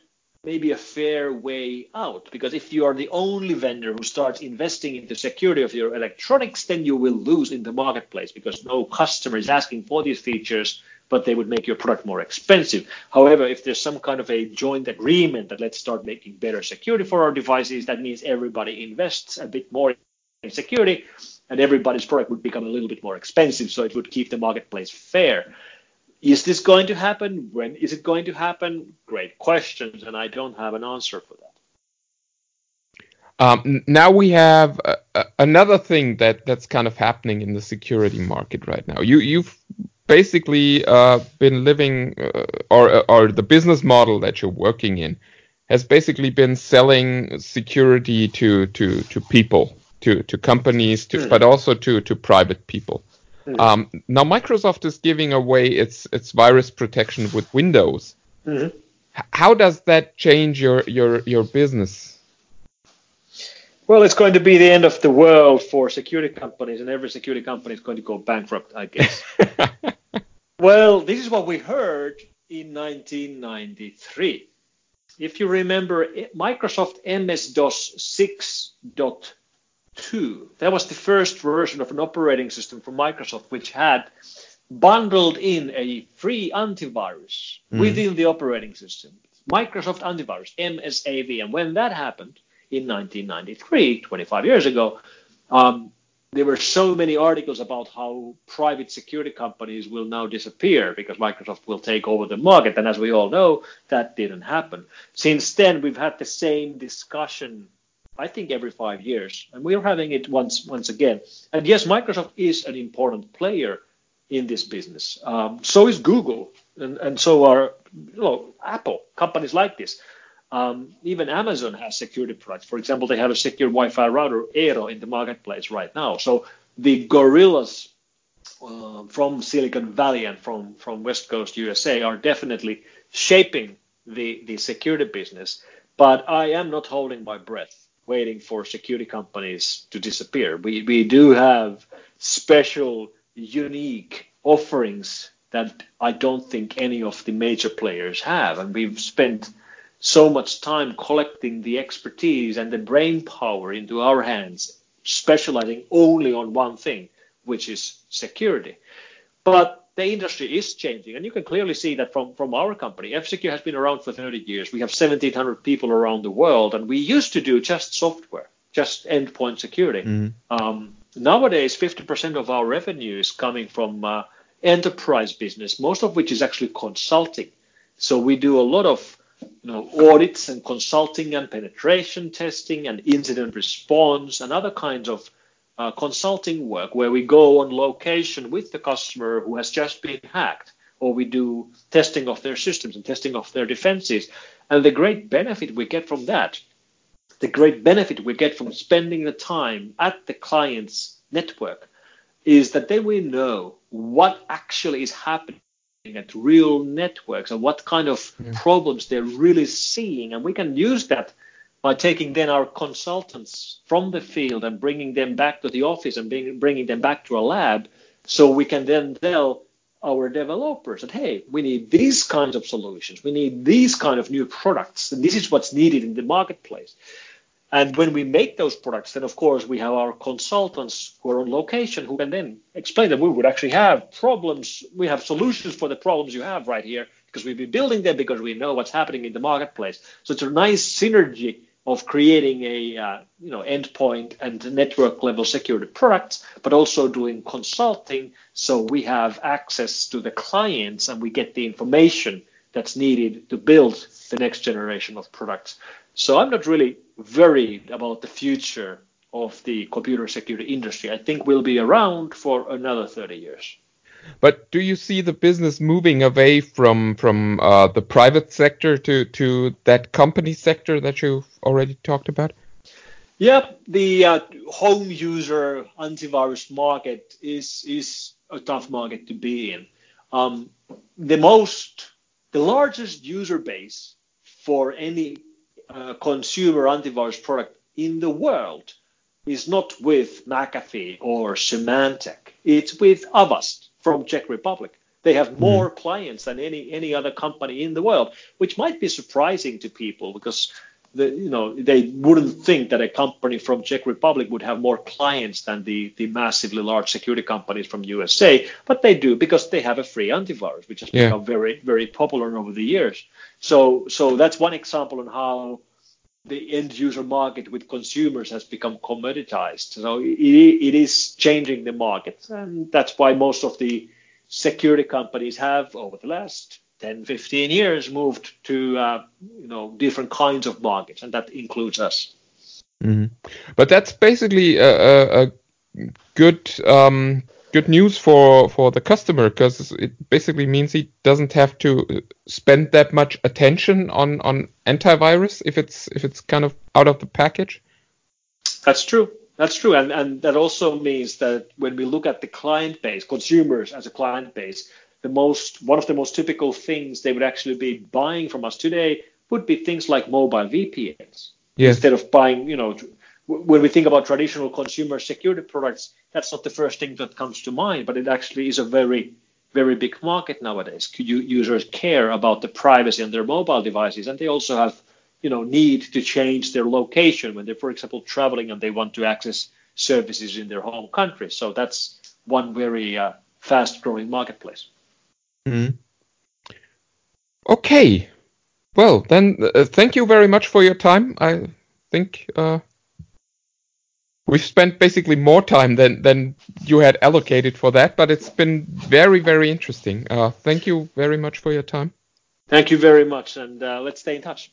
maybe a fair way out because if you are the only vendor who starts investing in the security of your electronics, then you will lose in the marketplace because no customer is asking for these features but they would make your product more expensive. However, if there's some kind of a joint agreement that let's start making better security for our devices, that means everybody invests a bit more in security and everybody's product would become a little bit more expensive. So it would keep the marketplace fair. Is this going to happen? When is it going to happen? Great questions, and I don't have an answer for that. Um, now we have uh, uh, another thing that that's kind of happening in the security market right now. You you've basically uh, been living, uh, or or the business model that you're working in, has basically been selling security to to to people, to to companies, to, mm. but also to to private people. Mm. Um, now Microsoft is giving away its its virus protection with Windows. Mm-hmm. How does that change your your your business? Well, it's going to be the end of the world for security companies, and every security company is going to go bankrupt, I guess. [LAUGHS] well, this is what we heard in 1993. If you remember, Microsoft MS DOS 6.2, that was the first version of an operating system from Microsoft which had bundled in a free antivirus mm. within the operating system. Microsoft Antivirus, MSAV. And when that happened, in 1993, 25 years ago, um, there were so many articles about how private security companies will now disappear because Microsoft will take over the market. And as we all know, that didn't happen. Since then, we've had the same discussion, I think, every five years. And we're having it once, once again. And yes, Microsoft is an important player in this business. Um, so is Google, and, and so are you know, Apple, companies like this. Um, even Amazon has security products. For example, they have a secure Wi-Fi router Aero in the marketplace right now. So the gorillas uh, from Silicon Valley and from from West Coast USA are definitely shaping the the security business. But I am not holding my breath, waiting for security companies to disappear. We we do have special, unique offerings that I don't think any of the major players have, and we've spent so much time collecting the expertise and the brain power into our hands specializing only on one thing, which is security. But the industry is changing, and you can clearly see that from, from our company. F-Secure has been around for 30 years. We have 1,700 people around the world, and we used to do just software, just endpoint security. Mm. Um, nowadays, 50% of our revenue is coming from uh, enterprise business, most of which is actually consulting. So we do a lot of you know, audits and consulting and penetration testing and incident response and other kinds of uh, consulting work where we go on location with the customer who has just been hacked or we do testing of their systems and testing of their defenses. And the great benefit we get from that, the great benefit we get from spending the time at the client's network is that then we know what actually is happening at real networks and what kind of yeah. problems they're really seeing. And we can use that by taking then our consultants from the field and bringing them back to the office and bring, bringing them back to a lab so we can then tell our developers that hey we need these kinds of solutions we need these kind of new products and this is what's needed in the marketplace and when we make those products then of course we have our consultants who are on location who can then explain that we would actually have problems we have solutions for the problems you have right here because we've been building them because we know what's happening in the marketplace so it's a nice synergy of creating a uh, you know endpoint and network level security products, but also doing consulting. So we have access to the clients and we get the information that's needed to build the next generation of products. So I'm not really worried about the future of the computer security industry. I think we'll be around for another 30 years. But do you see the business moving away from from uh, the private sector to to that company sector that you've already talked about? Yeah, the uh, home user antivirus market is is a tough market to be in. Um, the most, the largest user base for any uh, consumer antivirus product in the world is not with McAfee or Symantec. It's with Avast from Czech Republic. They have hmm. more mm. clients than any any other company in the world, which might be surprising to people because the, you know they wouldn't think that a company from Czech Republic would have more clients than the the massively large security companies from USA, but they do because they have a free antivirus, which has yeah. become very very popular over the years. So so that's one example on how the end user market with consumers has become commoditized. So it, it is changing the market. And that's why most of the security companies have, over the last 10, 15 years, moved to uh, you know different kinds of markets, and that includes us. Mm-hmm. But that's basically a, a, a good um, good news for for the customer because it basically means he doesn't have to spend that much attention on on antivirus if it's if it's kind of out of the package that's true that's true and and that also means that when we look at the client base consumers as a client base the most one of the most typical things they would actually be buying from us today would be things like mobile vpns yes. instead of buying you know when we think about traditional consumer security products, that's not the first thing that comes to mind, but it actually is a very, very big market nowadays. Users care about the privacy on their mobile devices, and they also have, you know, need to change their location when they're, for example, traveling and they want to access services in their home country. So that's one very uh, fast-growing marketplace. Mm-hmm. Okay. Well, then, uh, thank you very much for your time. I think. Uh we've spent basically more time than than you had allocated for that, but it's been very very interesting. Uh, thank you very much for your time. Thank you very much, and uh, let's stay in touch.